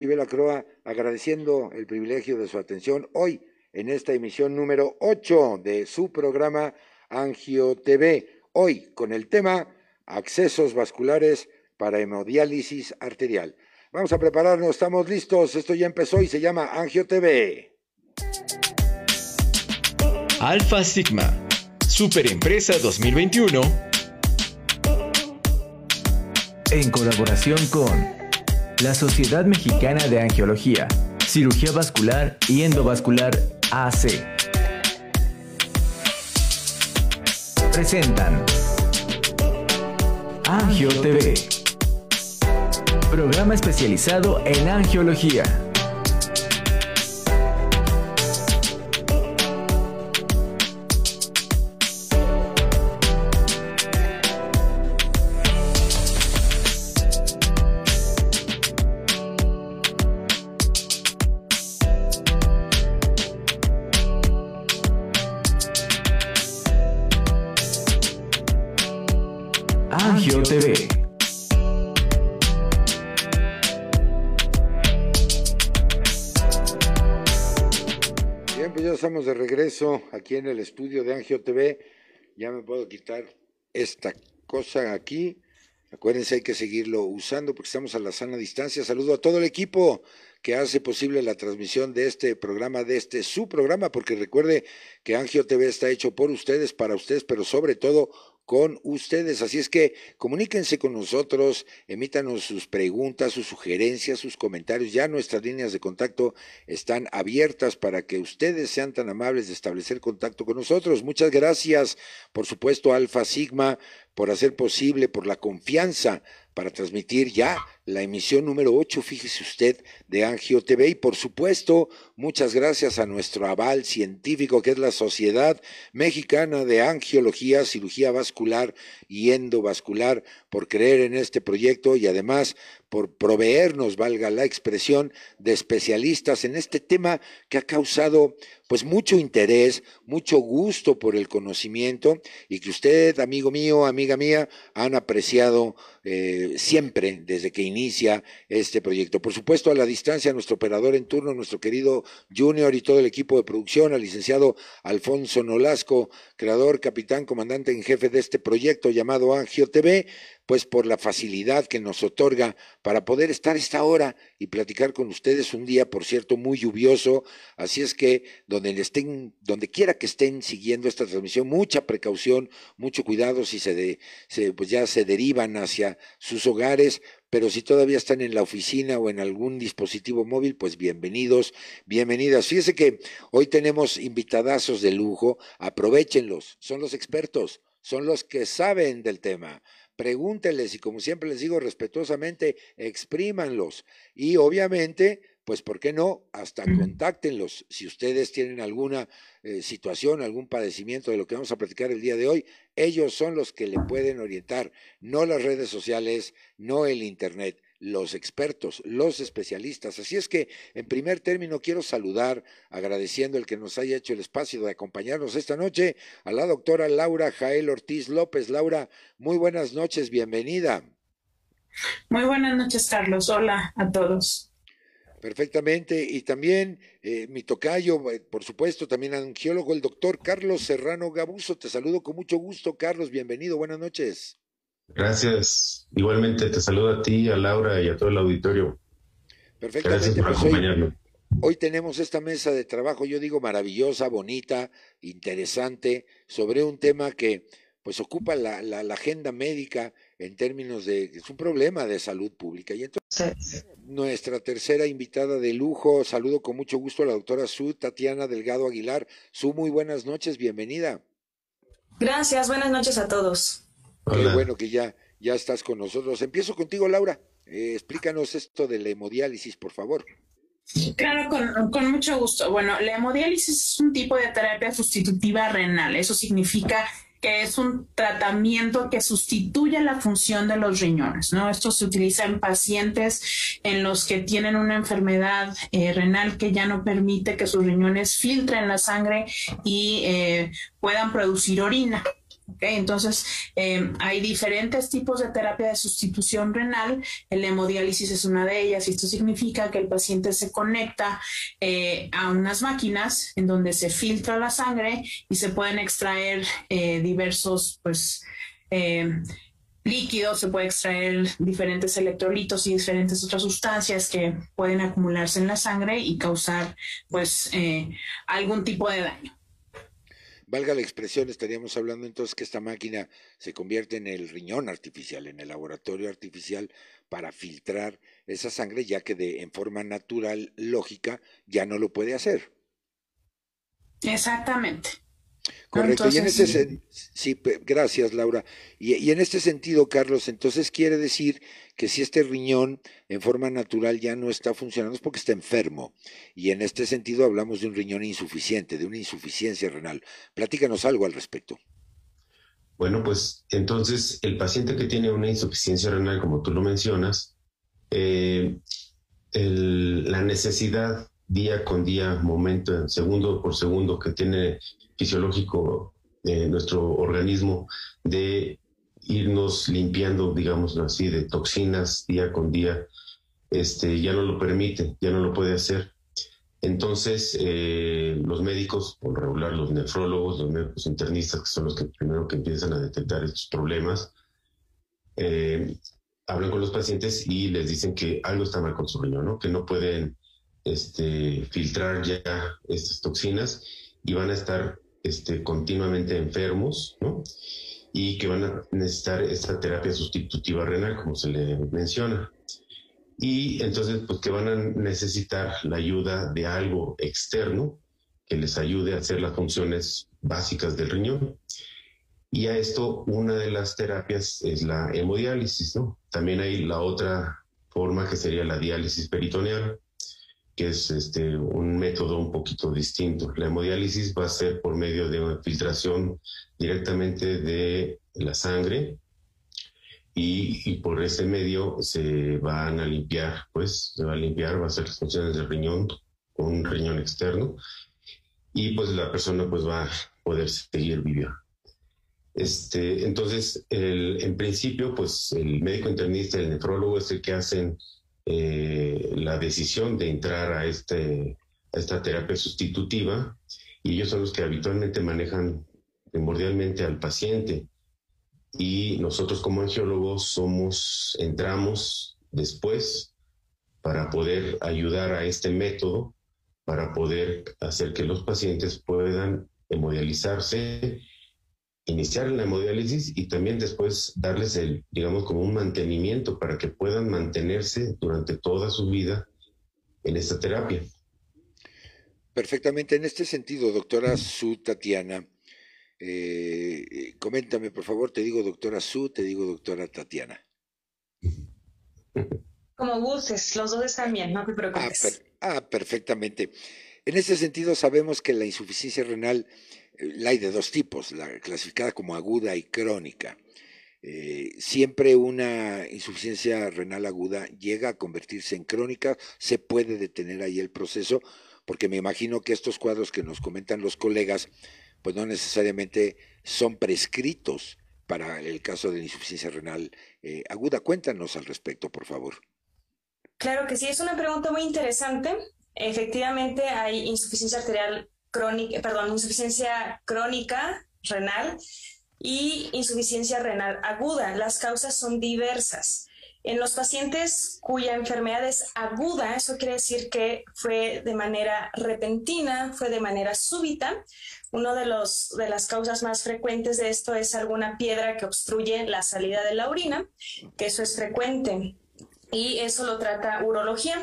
Ibela Croa, agradeciendo el privilegio de su atención hoy en esta emisión número 8 de su programa Angio TV. Hoy con el tema accesos vasculares para hemodiálisis arterial. Vamos a prepararnos, estamos listos. Esto ya empezó y se llama Angio TV. Alfa Sigma, Superempresa 2021. En colaboración con la Sociedad Mexicana de Angiología, Cirugía Vascular y Endovascular AC. Presentan Angio TV, programa especializado en angiología. En el estudio de Angio TV. Ya me puedo quitar esta cosa aquí. Acuérdense, hay que seguirlo usando porque estamos a la sana distancia. Saludo a todo el equipo que hace posible la transmisión de este programa, de este su programa, porque recuerde que Angio TV está hecho por ustedes, para ustedes, pero sobre todo con ustedes. Así es que comuníquense con nosotros, emítanos sus preguntas, sus sugerencias, sus comentarios. Ya nuestras líneas de contacto están abiertas para que ustedes sean tan amables de establecer contacto con nosotros. Muchas gracias, por supuesto, Alfa Sigma, por hacer posible, por la confianza para transmitir ya la emisión número 8, fíjese usted, de Angio TV. Y por supuesto, muchas gracias a nuestro aval científico, que es la Sociedad Mexicana de Angiología, Cirugía Vascular y Endovascular, por creer en este proyecto y además por proveernos, valga la expresión, de especialistas en este tema que ha causado pues mucho interés, mucho gusto por el conocimiento y que usted, amigo mío, amiga mía, han apreciado eh, siempre desde que inicia este proyecto. Por supuesto, a la distancia, nuestro operador en turno, nuestro querido Junior y todo el equipo de producción, al licenciado Alfonso Nolasco, creador, capitán, comandante en jefe de este proyecto llamado Angio TV, pues por la facilidad que nos otorga para poder estar esta hora y platicar con ustedes un día, por cierto, muy lluvioso. Así es que donde estén, donde quiera que estén siguiendo esta transmisión, mucha precaución, mucho cuidado si se, se pues ya se derivan hacia sus hogares, pero si todavía están en la oficina o en algún dispositivo móvil, pues bienvenidos, bienvenidas. Fíjese que hoy tenemos invitadazos de lujo, aprovechenlos, son los expertos, son los que saben del tema pregúntenles y como siempre les digo respetuosamente, exprímanlos y obviamente, pues, ¿por qué no? Hasta contáctenlos si ustedes tienen alguna eh, situación, algún padecimiento de lo que vamos a platicar el día de hoy. Ellos son los que le pueden orientar, no las redes sociales, no el Internet los expertos, los especialistas. Así es que, en primer término, quiero saludar, agradeciendo el que nos haya hecho el espacio de acompañarnos esta noche, a la doctora Laura Jael Ortiz López. Laura, muy buenas noches, bienvenida. Muy buenas noches, Carlos. Hola a todos. Perfectamente. Y también eh, mi tocayo, eh, por supuesto, también angiólogo, el doctor Carlos Serrano Gabuso. Te saludo con mucho gusto, Carlos. Bienvenido. Buenas noches. Gracias. Igualmente te saludo a ti, a Laura y a todo el auditorio. Perfectamente. Gracias por pues hoy, acompañarnos. hoy tenemos esta mesa de trabajo, yo digo maravillosa, bonita, interesante, sobre un tema que pues ocupa la, la, la agenda médica en términos de, es un problema de salud pública. Y entonces, nuestra tercera invitada de lujo, saludo con mucho gusto a la doctora Su, Tatiana Delgado Aguilar. Su, muy buenas noches, bienvenida. Gracias, buenas noches a todos. Qué Hola. bueno que ya, ya estás con nosotros. Empiezo contigo, Laura. Eh, explícanos esto de la hemodiálisis, por favor. Claro, con, con mucho gusto. Bueno, la hemodiálisis es un tipo de terapia sustitutiva renal. Eso significa que es un tratamiento que sustituye la función de los riñones, ¿no? Esto se utiliza en pacientes en los que tienen una enfermedad eh, renal que ya no permite que sus riñones filtren la sangre y eh, puedan producir orina. Entonces, em, hay diferentes tipos de terapia de sustitución renal. El hemodiálisis es una de ellas y esto significa que el paciente se conecta eh, a unas máquinas en donde se filtra la sangre y se pueden extraer eh, diversos, pues, em, líquidos, se puede extraer diferentes electrolitos y diferentes otras sustancias que pueden acumularse en la sangre y causar, pues, eh, algún tipo de daño valga la expresión, estaríamos hablando entonces que esta máquina se convierte en el riñón artificial, en el laboratorio artificial para filtrar esa sangre, ya que de, en forma natural, lógica, ya no lo puede hacer. Exactamente. Correcto. y en ese sí. gracias, Laura. Y, en este sentido, Carlos, entonces quiere decir que si este riñón en forma natural ya no está funcionando es porque está enfermo. Y en este sentido hablamos de un riñón insuficiente, de una insuficiencia renal. Platícanos algo al respecto. Bueno, pues entonces el paciente que tiene una insuficiencia renal, como tú lo mencionas, eh, la necesidad día con día, momento, segundo por segundo que tiene fisiológico de nuestro organismo de irnos limpiando, digamos así, de toxinas día con día, este, ya no lo permite, ya no lo puede hacer. Entonces, eh, los médicos, por regular, los nefrólogos, los médicos internistas, que son los que primero que empiezan a detectar estos problemas, eh, hablan con los pacientes y les dicen que algo está mal con su riñón, ¿no? que no pueden este, filtrar ya estas toxinas y van a estar este, continuamente enfermos, ¿no? Y que van a necesitar esta terapia sustitutiva renal, como se le menciona. Y entonces, pues que van a necesitar la ayuda de algo externo que les ayude a hacer las funciones básicas del riñón. Y a esto, una de las terapias es la hemodiálisis. También hay la otra forma que sería la diálisis peritoneal, que es este, un método un poquito distinto. La hemodiálisis va a ser por medio de una filtración directamente de la sangre y, por ese medio se van a limpiar, pues se va a limpiar, va a hacer las funciones del riñón con un riñón externo y pues la persona pues va a poder seguir viviendo. Este, entonces, en principio, pues el médico internista, el nefrólogo es el que hacen eh, la decisión de entrar a, este, a esta terapia sustitutiva y ellos son los que habitualmente manejan primordialmente al paciente. Y nosotros como angiólogos somos, entramos después para poder ayudar a este método, para poder hacer que los pacientes puedan hemodializarse iniciar la hemodiálisis y también después darles el, digamos, como un mantenimiento para que puedan mantenerse durante toda su vida en esta terapia. Perfectamente. En este sentido, doctora Su Tatiana, eh, coméntame, por favor, te digo doctora Su, te digo doctora Tatiana. Como gustes, los dos están bien, no te preocupes. Ah, ah, perfectamente. En ese sentido, sabemos que la insuficiencia renal la hay de dos tipos, la clasificada como aguda y crónica. Eh, siempre una insuficiencia renal aguda llega a convertirse en crónica, se puede detener ahí el proceso, porque me imagino que estos cuadros que nos comentan los colegas, pues no necesariamente son prescritos para el caso de insuficiencia renal eh, aguda. Cuéntanos al respecto, por favor. Claro que sí, es una pregunta muy interesante. Efectivamente, hay insuficiencia arterial crónica, perdón, insuficiencia crónica renal y insuficiencia renal aguda. Las causas son diversas. En los pacientes cuya enfermedad es aguda, eso quiere decir que fue de manera repentina, fue de manera súbita. Una de, los, de las causas más frecuentes de esto es alguna piedra que obstruye la salida de la orina, que eso es frecuente. Y eso lo trata urología.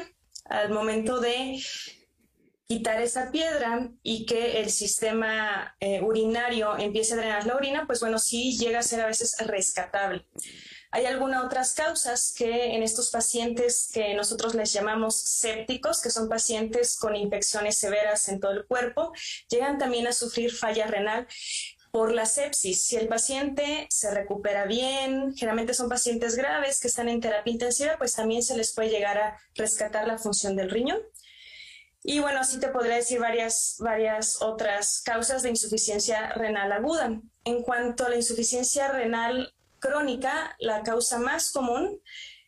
Al momento de quitar esa piedra y que el sistema eh, urinario empiece a drenar la orina, pues bueno, sí llega a ser a veces rescatable. Hay algunas otras causas que en estos pacientes que nosotros les llamamos sépticos, que son pacientes con infecciones severas en todo el cuerpo, llegan también a sufrir falla renal por la sepsis. Si el paciente se recupera bien, generalmente son pacientes graves que están en terapia intensiva, pues también se les puede llegar a rescatar la función del riñón. Y bueno, así te podría decir varias, varias otras causas de insuficiencia renal aguda. En cuanto a la insuficiencia renal crónica, la causa más común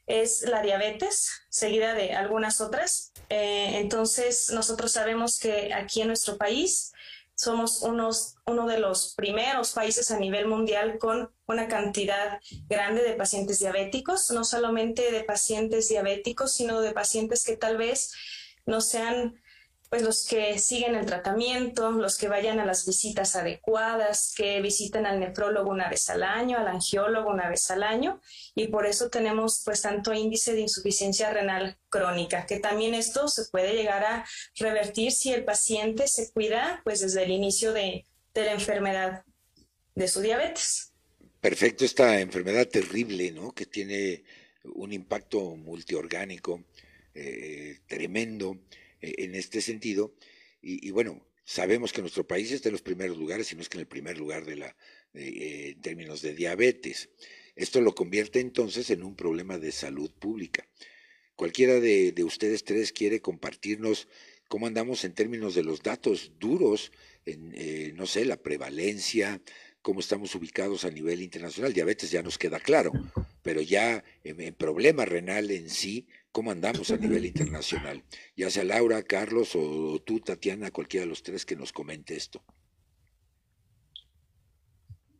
es la diabetes, seguida de algunas otras. Eh, entonces, nosotros sabemos que aquí en nuestro país somos unos, uno de los primeros países a nivel mundial con una cantidad grande de pacientes diabéticos, no solamente de pacientes diabéticos, sino de pacientes que tal vez no sean pues los que siguen el tratamiento, los que vayan a las visitas adecuadas, que visiten al nefrólogo una vez al año, al angiólogo una vez al año, y por eso tenemos pues tanto índice de insuficiencia renal crónica, que también esto se puede llegar a revertir si el paciente se cuida pues desde el inicio de, la enfermedad de su diabetes. Perfecto, esta enfermedad terrible, ¿no? Que tiene un impacto multiorgánico eh, tremendo en este sentido. Y, bueno, sabemos que nuestro país está en los primeros lugares, si no es que en el primer lugar de la, eh, en términos de diabetes. Esto lo convierte entonces en un problema de salud pública. Cualquiera de, ustedes tres quiere compartirnos cómo andamos en términos de los datos duros, en, eh, no sé, la prevalencia, cómo estamos ubicados a nivel internacional. Diabetes ya nos queda claro, pero ya en problema renal en sí, cómo andamos a nivel internacional. Ya sea Laura, Carlos o tú, Tatiana, cualquiera de los tres que nos comente esto.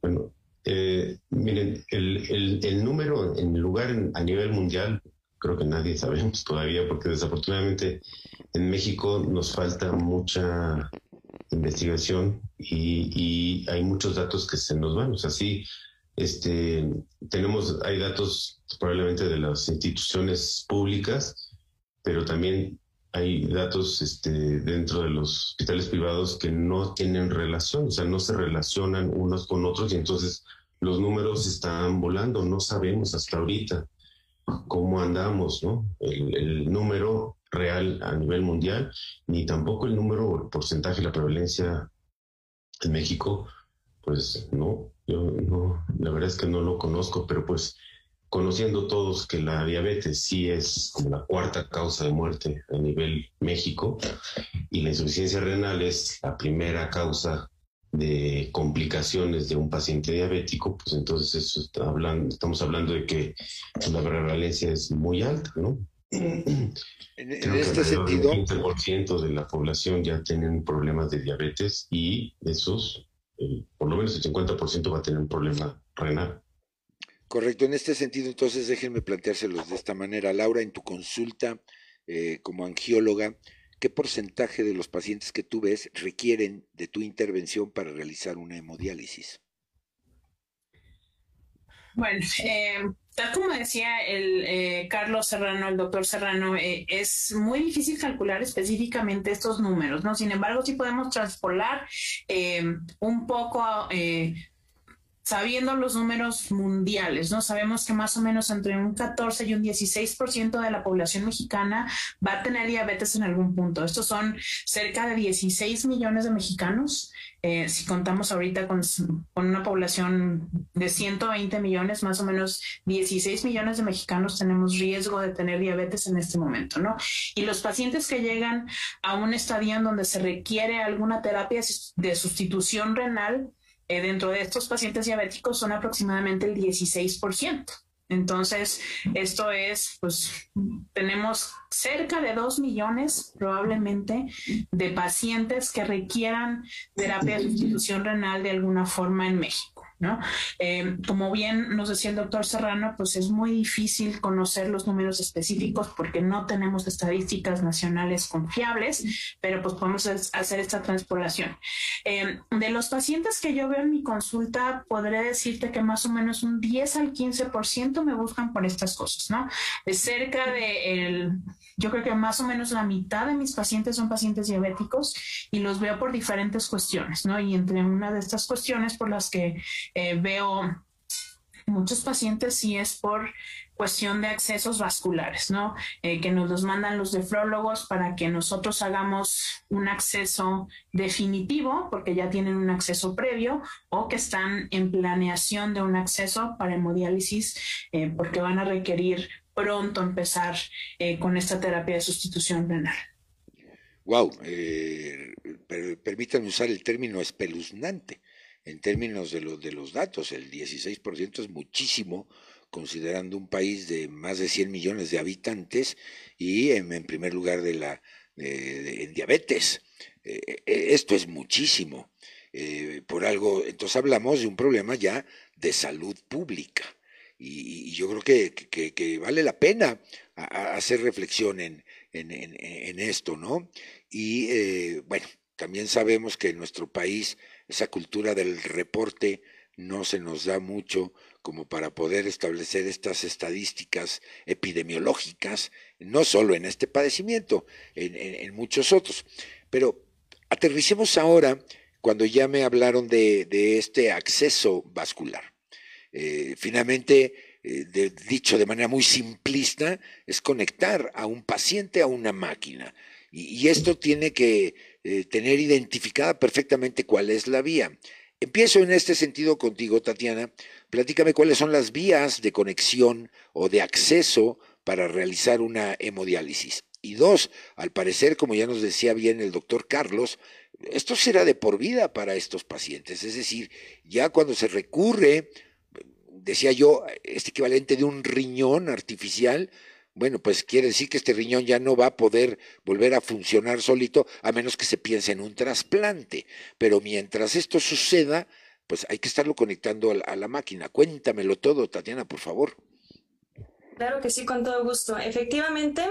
Bueno, eh, miren, el, número en el lugar a nivel mundial, creo que nadie sabemos todavía, porque desafortunadamente en México nos falta mucha investigación y, y, hay muchos datos que se nos van. O sea, sí, este, tenemos, hay datos probablemente de las instituciones públicas, pero también hay datos este, dentro de los hospitales privados que no tienen relación, o sea, no se relacionan unos con otros y entonces los números están volando, no sabemos hasta ahorita cómo andamos, ¿no? El, el número real a nivel mundial, ni tampoco el número o el porcentaje la prevalencia en México, pues no, yo no, la verdad es que no lo conozco, pero pues conociendo todos que la diabetes sí es como la cuarta causa de muerte a nivel México y la insuficiencia renal es la primera causa de complicaciones de un paciente diabético, pues entonces eso está hablando, estamos hablando de que la prevalencia es muy alta, ¿no? En, este sentido, el 20% de la población ya tienen problemas de diabetes y esos por lo menos el 50% va a tener un problema renal. Correcto, en este sentido, entonces déjenme planteárselos de esta manera. Laura, en tu consulta eh, como angióloga, ¿qué porcentaje de los pacientes que tú ves requieren de tu intervención para realizar una hemodiálisis? Bueno, eh, tal como decía el eh, Carlos Serrano, el doctor Serrano, eh, es muy difícil calcular específicamente estos números, ¿no? Sin embargo, sí podemos traspolar un poco sabiendo los números mundiales, ¿no? Sabemos que más o menos entre un 14 y un 16% de la población mexicana va a tener diabetes en algún punto. Estos son cerca de 16 millones de mexicanos. Eh, si contamos ahorita con, con, una población de 120 millones, más o menos 16 millones de mexicanos tenemos riesgo de tener diabetes en este momento, ¿no? Y los pacientes que llegan a un estadio en donde se requiere alguna terapia de sustitución renal, eh, dentro de estos pacientes diabéticos son aproximadamente el 16%. Entonces, esto es, pues, tenemos cerca de 2 millones probablemente de pacientes que requieran terapia de sustitución renal de alguna forma en México. ¿No? Eh, como bien nos decía el doctor Serrano, pues es muy difícil conocer los números específicos porque no tenemos estadísticas nacionales confiables, pero pues podemos hacer esta transpolación. Eh, de los pacientes que yo veo en mi consulta, podré decirte que más o menos un 10 al 15% me buscan por estas cosas, ¿no? De cerca de el, yo creo que más o menos la mitad de mis pacientes son pacientes diabéticos y los veo por diferentes cuestiones, ¿no? Y entre una de estas cuestiones por las que eh, veo muchos pacientes sí es por cuestión de accesos vasculares, ¿no? Eh, que nos los mandan los nefrólogos para que nosotros hagamos un acceso definitivo, porque ya tienen un acceso previo, o que están en planeación de un acceso para hemodiálisis, eh, porque van a requerir pronto empezar con esta terapia de sustitución renal. wow, permítanme usar el término espeluznante en términos de, de los datos. El 16% es muchísimo considerando un país de más de 100 millones de habitantes y en, primer lugar de la, en diabetes. Eh, eh, esto es muchísimo. Eh, por algo, entonces hablamos de un problema ya de salud pública. Y, yo creo que, vale la pena hacer reflexión en, en, esto, ¿no? Y bueno, también sabemos que en nuestro país esa cultura del reporte no se nos da mucho como para poder establecer estas estadísticas epidemiológicas, no solo en este padecimiento, en, muchos otros. Pero aterricemos ahora cuando ya me hablaron de, este acceso vascular. Eh, finalmente, eh, dicho de manera muy simplista, es conectar a un paciente a una máquina. Y, esto tiene que eh, tener identificada perfectamente cuál es la vía. Empiezo en este sentido contigo, Tatiana. Platícame cuáles son las vías de conexión o de acceso para realizar una hemodiálisis. Y dos, al parecer, como ya nos decía bien el doctor Carlos, esto será de por vida para estos pacientes. Es decir, ya cuando se recurre, decía yo, este equivalente de un riñón artificial, bueno, pues quiere decir que este riñón ya no va a poder volver a funcionar solito a menos que se piense en un trasplante. Pero mientras esto suceda, pues hay que estarlo conectando a la, máquina. Cuéntamelo todo, Tatiana, por favor. Claro que sí, con todo gusto. Efectivamente,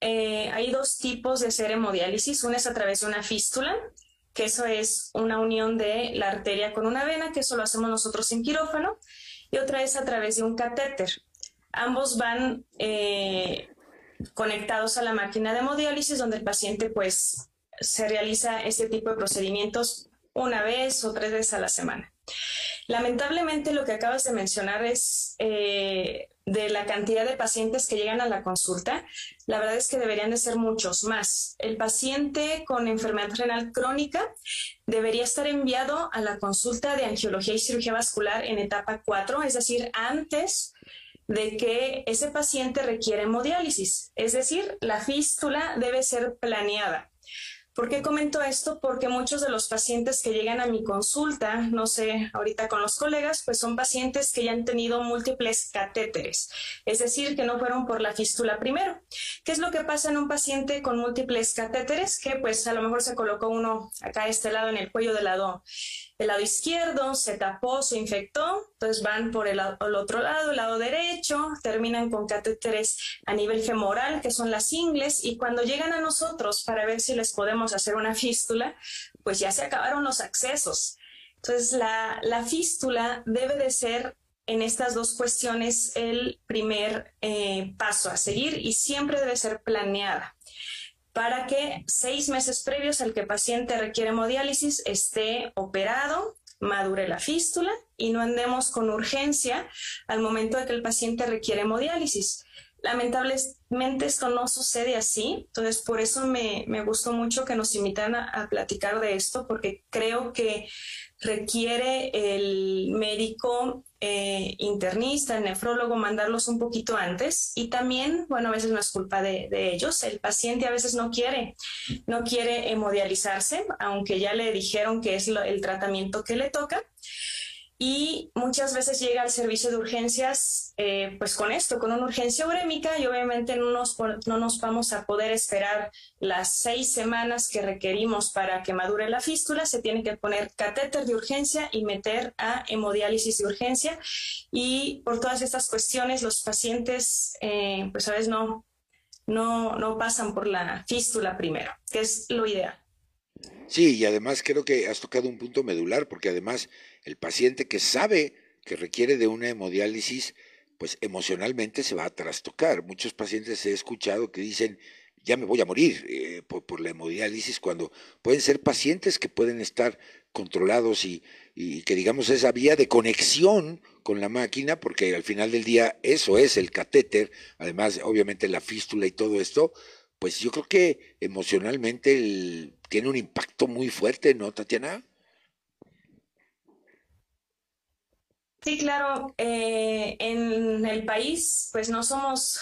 eh, hay dos tipos de hacer hemodiálisis. Una es a través de una fístula, que eso es una unión de la arteria con una vena, que eso lo hacemos nosotros en quirófano, y otra es a través de un catéter. Ambos van eh, conectados a la máquina de hemodiálisis, donde el paciente pues se realiza este tipo de procedimientos una vez o tres veces a la semana. Lamentablemente lo que acabas de mencionar es eh, de la cantidad de pacientes que llegan a la consulta. La verdad es que deberían de ser muchos más. El paciente con enfermedad renal crónica debería estar enviado a la consulta de angiología y cirugía vascular en etapa 4, es decir, antes de que ese paciente requiere hemodiálisis, es decir, la fístula debe ser planeada. ¿Por qué comento esto? Porque muchos de los pacientes que llegan a mi consulta, no sé, ahorita con los colegas, pues son pacientes que ya han tenido múltiples catéteres, es decir, que no fueron por la fístula primero. ¿Qué es lo que pasa en un paciente con múltiples catéteres? Que pues a lo mejor se colocó uno acá a este lado en el cuello del lado el lado izquierdo, se tapó, se infectó, entonces van por el, otro lado, el lado derecho, terminan con catéteres a nivel femoral, que son las ingles, y cuando llegan a nosotros para ver si les podemos hacer una fístula, pues ya se acabaron los accesos. Entonces, la, fístula debe de ser en estas dos cuestiones el primer eh, paso a seguir y siempre debe ser planeada para que seis meses previos al que el paciente requiere hemodiálisis esté operado, madure la fístula y no andemos con urgencia al momento de que el paciente requiere hemodiálisis. Lamentablemente esto no sucede así, entonces por eso me, gustó mucho que nos invitan a, platicar de esto, porque creo que requiere el médico eh, internista, el nefrólogo, mandarlos un poquito antes. Y también, bueno, a veces no es culpa de, ellos. El paciente a veces no quiere, no quiere hemodializarse, aunque ya le dijeron que es el tratamiento que le toca y muchas veces llega al servicio de urgencias eh, pues con esto, con una urgencia urémica y obviamente no nos, no nos vamos a poder esperar las seis semanas que requerimos para que madure la fístula, se tiene que poner catéter de urgencia y meter a hemodiálisis de urgencia y por todas estas cuestiones los pacientes eh, pues a veces no, no, no pasan por la fístula primero, que es lo ideal. Sí, y además creo que has tocado un punto medular, porque además el paciente que sabe que requiere de una hemodiálisis, pues emocionalmente se va a trastocar. Muchos pacientes he escuchado que dicen, ya me voy a morir eh, por, la hemodiálisis, cuando pueden ser pacientes que pueden estar controlados y, y, que digamos esa vía de conexión con la máquina, porque al final del día eso es el catéter, además obviamente la fístula y todo esto, pues yo creo que emocionalmente tiene un impacto muy fuerte, ¿no, Tatiana? Sí, claro. Eh, en el país, pues no somos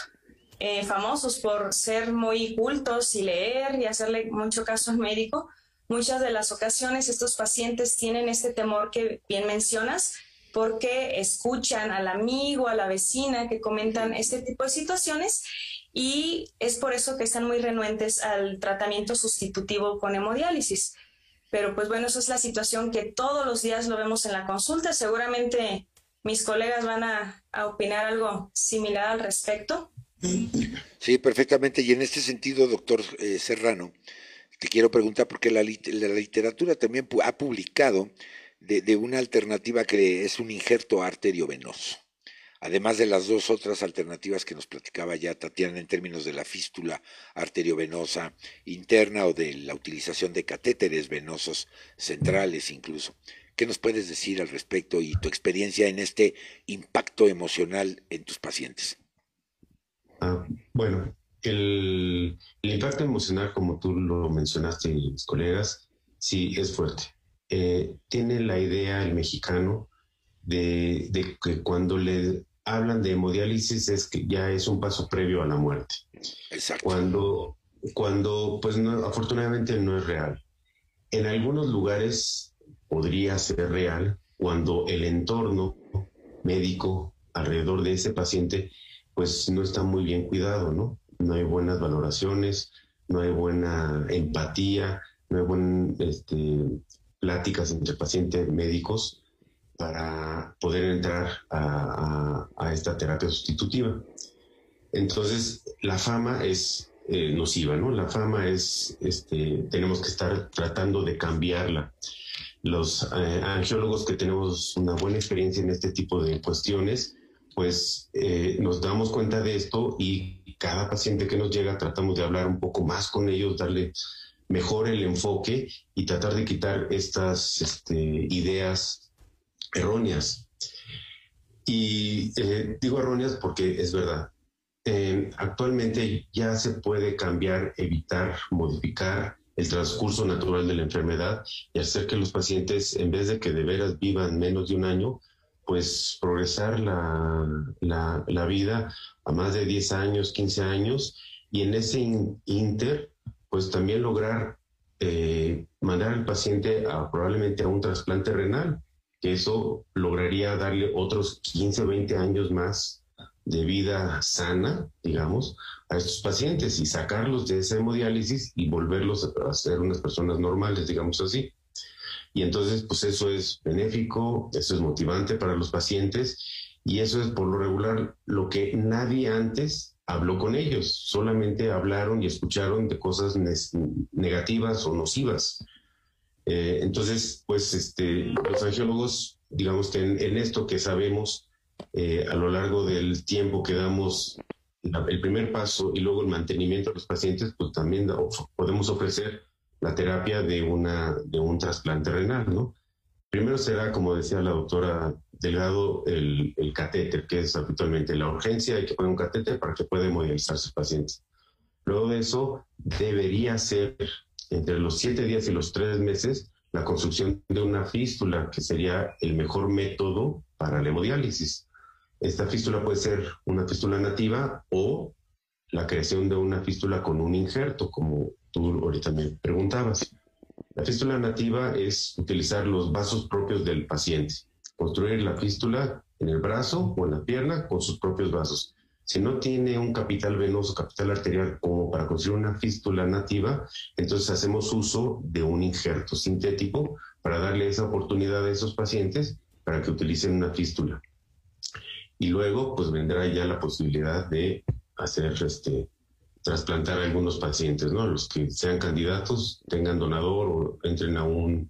eh, famosos por ser muy cultos y leer y hacerle mucho caso al médico, muchas de las ocasiones estos pacientes tienen este temor que bien mencionas porque escuchan al amigo, a la vecina que comentan este tipo de situaciones y es por eso que están muy renuentes al tratamiento sustitutivo con hemodiálisis. Pero pues bueno, esa es la situación que todos los días lo vemos en la consulta. Seguramente mis colegas van a, opinar algo similar al respecto. Sí, perfectamente. Y en este sentido, doctor eh, Serrano, te quiero preguntar, porque la, la literatura también ha publicado de, una alternativa que es un injerto arteriovenoso. Además de las dos otras alternativas que nos platicaba ya Tatiana en términos de la fístula arteriovenosa interna o de la utilización de catéteres venosos centrales incluso. ¿Qué nos puedes decir al respecto y tu experiencia en este impacto emocional en tus pacientes? Ah, bueno, el, el, impacto emocional, como tú lo mencionaste, mis colegas, sí es fuerte. Eh, tiene la idea el mexicano de, que cuando le hablan de hemodiálisis es que ya es un paso previo a la muerte. Exacto. Cuando, cuando pues no, afortunadamente no es real. En algunos lugares podría ser real cuando el entorno médico alrededor de ese paciente pues no está muy bien cuidado, ¿no? No hay buenas valoraciones, no hay buena empatía, no hay buen este, pláticas entre pacientes médicos para poder entrar a, esta terapia sustitutiva. Entonces, la fama es eh, nociva, ¿no? La fama es, este, tenemos que estar tratando de cambiarla. Los eh, angiólogos que tenemos una buena experiencia en este tipo de cuestiones, pues eh, nos damos cuenta de esto y cada paciente que nos llega tratamos de hablar un poco más con ellos, darle mejor el enfoque y tratar de quitar estas este, ideas erróneas. Y eh, digo erróneas porque es verdad. actualmente ya se puede cambiar, evitar, modificar el transcurso natural de la enfermedad y hacer que los pacientes, en vez de que de veras vivan menos de un año, pues progresar la, la, vida a más de 10 años, 15 años, y en ese inter pues también lograr eh, mandar al paciente a, probablemente a un trasplante renal, que eso lograría darle otros 15 o 20 años más de vida sana, digamos, a estos pacientes y sacarlos de esa hemodiálisis y volverlos a ser unas personas normales, digamos así. Y entonces, pues eso es benéfico, eso es motivante para los pacientes y eso es por lo regular lo que nadie antes habló con ellos, solamente hablaron y escucharon de cosas negativas o nocivas. Eh, entonces, pues este, los angiólogos, digamos que en, esto que sabemos eh, a lo largo del tiempo que damos el primer paso y luego el mantenimiento de los pacientes, pues también podemos ofrecer la terapia de, una, de un trasplante renal, ¿no? Primero será, como decía la doctora Delgado, el, el catéter, que es habitualmente la urgencia, hay que poner un catéter para que pueda hemodializarse el paciente. Luego de eso, debería ser entre los siete días y los tres meses la construcción de una fístula, que sería el mejor método para la hemodiálisis. Esta fístula puede ser una fístula nativa o la creación de una fístula con un injerto, como tú ahorita me preguntabas. La fístula nativa es utilizar los vasos propios del paciente, construir la fístula en el brazo o en la pierna con sus propios vasos. Si no tiene un capital venoso, capital arterial como para construir una fístula nativa, entonces hacemos uso de un injerto sintético para darle esa oportunidad a esos pacientes para que utilicen una fístula. Y luego, pues vendrá ya la posibilidad de hacer este, trasplantar a algunos pacientes, ¿no? Los que sean candidatos, tengan donador o entren a un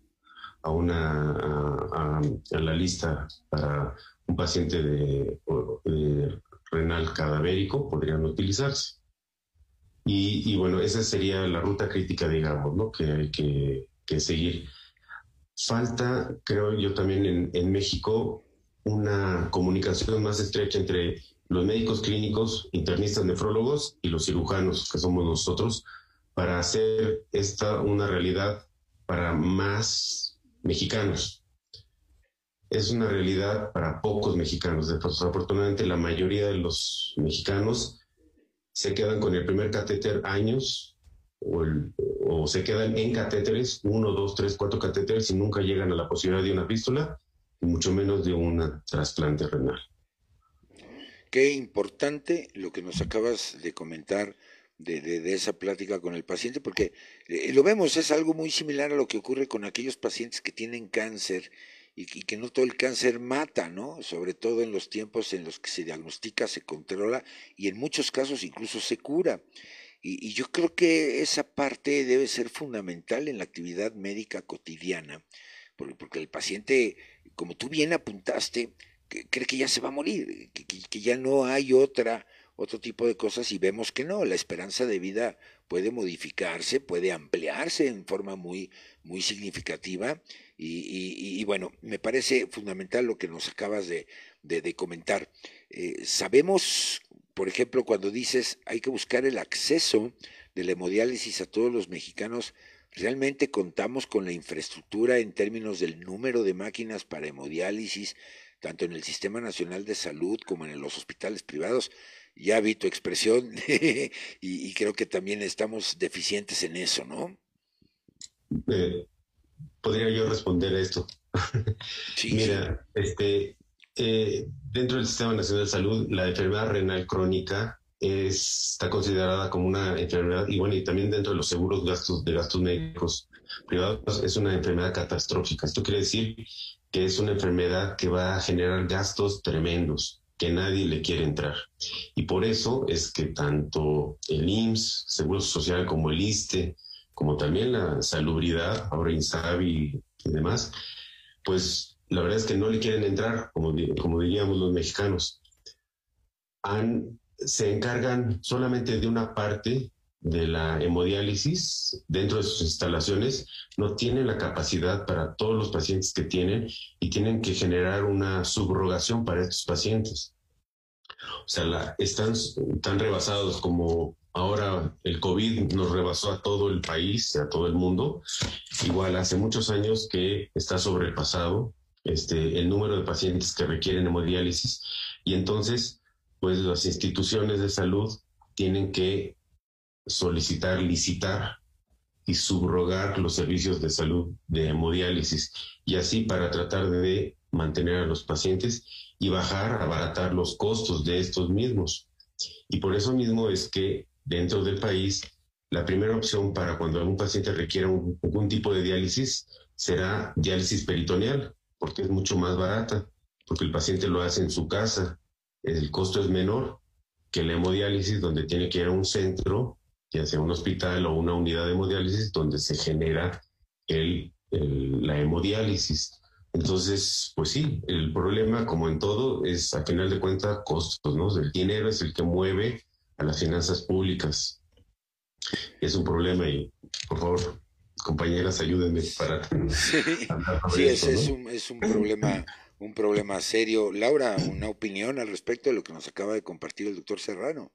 a una a, la lista para un paciente de, renal cadavérico podrían utilizarse. Y, bueno, esa sería la ruta crítica, digamos, ¿no? Que hay que, seguir. Falta, creo yo también en, en México, una comunicación más estrecha entre los médicos clínicos, internistas, nefrólogos y los cirujanos, que somos nosotros, para hacer esta una realidad para más mexicanos. Es una realidad para pocos mexicanos. Desafortunadamente, la mayoría de los mexicanos se quedan con el primer catéter años o, se quedan en catéteres, uno, dos, tres, cuatro catéteres y nunca llegan a la posibilidad de una fístula y mucho menos de un trasplante renal. Qué importante lo que nos acabas de comentar de, esa plática con el paciente, porque eh, lo vemos, es algo muy similar a lo que ocurre con aquellos pacientes que tienen cáncer y, que no todo el cáncer mata, ¿no? Sobre todo en los tiempos en los que se diagnostica, se controla y en muchos casos incluso se cura. Y, yo creo que esa parte debe ser fundamental en la actividad médica cotidiana, porque, el paciente, como tú bien apuntaste, cree que ya se va a morir, que ya no hay otra otro tipo de cosas y vemos que no, la esperanza de vida puede modificarse, puede ampliarse en forma muy, muy significativa y, bueno, me parece fundamental lo que nos acabas de, comentar. Eh, sabemos, por ejemplo, cuando dices hay que buscar el acceso de la hemodiálisis a todos los mexicanos, ¿realmente contamos con la infraestructura en términos del número de máquinas para hemodiálisis, tanto en el Sistema Nacional de Salud como en los hospitales privados? ya vi tu expresión y, creo que también estamos deficientes en eso, ¿no? Eh, podría yo responder a esto. Mira, este, eh, dentro del Sistema Nacional de Salud, la enfermedad renal crónica está considerada como una enfermedad, y bueno, y también dentro de los seguros gastos de gastos médicos privados, es una enfermedad catastrófica. Esto quiere decir que es una enfermedad que va a generar gastos tremendos que nadie le quiere entrar. Y por eso es que tanto el IMSS, Seguro Social, como el ISTE, como también la salubridad, ahora INSABI y demás, pues la verdad es que no le quieren entrar, como, como diríamos los mexicanos. Han, se encargan solamente de una parte de la hemodiálisis dentro de sus instalaciones no tienen la capacidad para todos los pacientes que tienen y tienen que generar una subrogación para estos pacientes. O sea, están tan rebasados como ahora el COVID nos rebasó a todo el país, a todo el mundo. Igual hace muchos años que está sobrepasado este, el número de pacientes que requieren hemodiálisis. Y entonces pues las instituciones de salud tienen que solicitar, licitar y subrogar los servicios de salud de hemodiálisis. Y así para tratar de mantener a los pacientes y bajar, abaratar los costos de estos mismos. Y por eso mismo es que dentro del país la primera opción para cuando algún paciente requiera algún tipo de diálisis será diálisis peritoneal, porque es mucho más barata, porque el paciente lo hace en su casa, el costo es menor que la hemodiálisis donde tiene que ir a un centro ya sea un hospital o una unidad de hemodiálisis donde se genera la hemodiálisis. Entonces, pues sí, el problema, como en todo, es a final de cuentas costos, ¿no? El dinero es el que mueve a las finanzas públicas. Es un problema y, por favor, compañeras, ayúdenme para... Sí, es, un, es un problema un problema serio. Laura, una opinión al respecto de lo que nos acaba de compartir el doctor Serrano.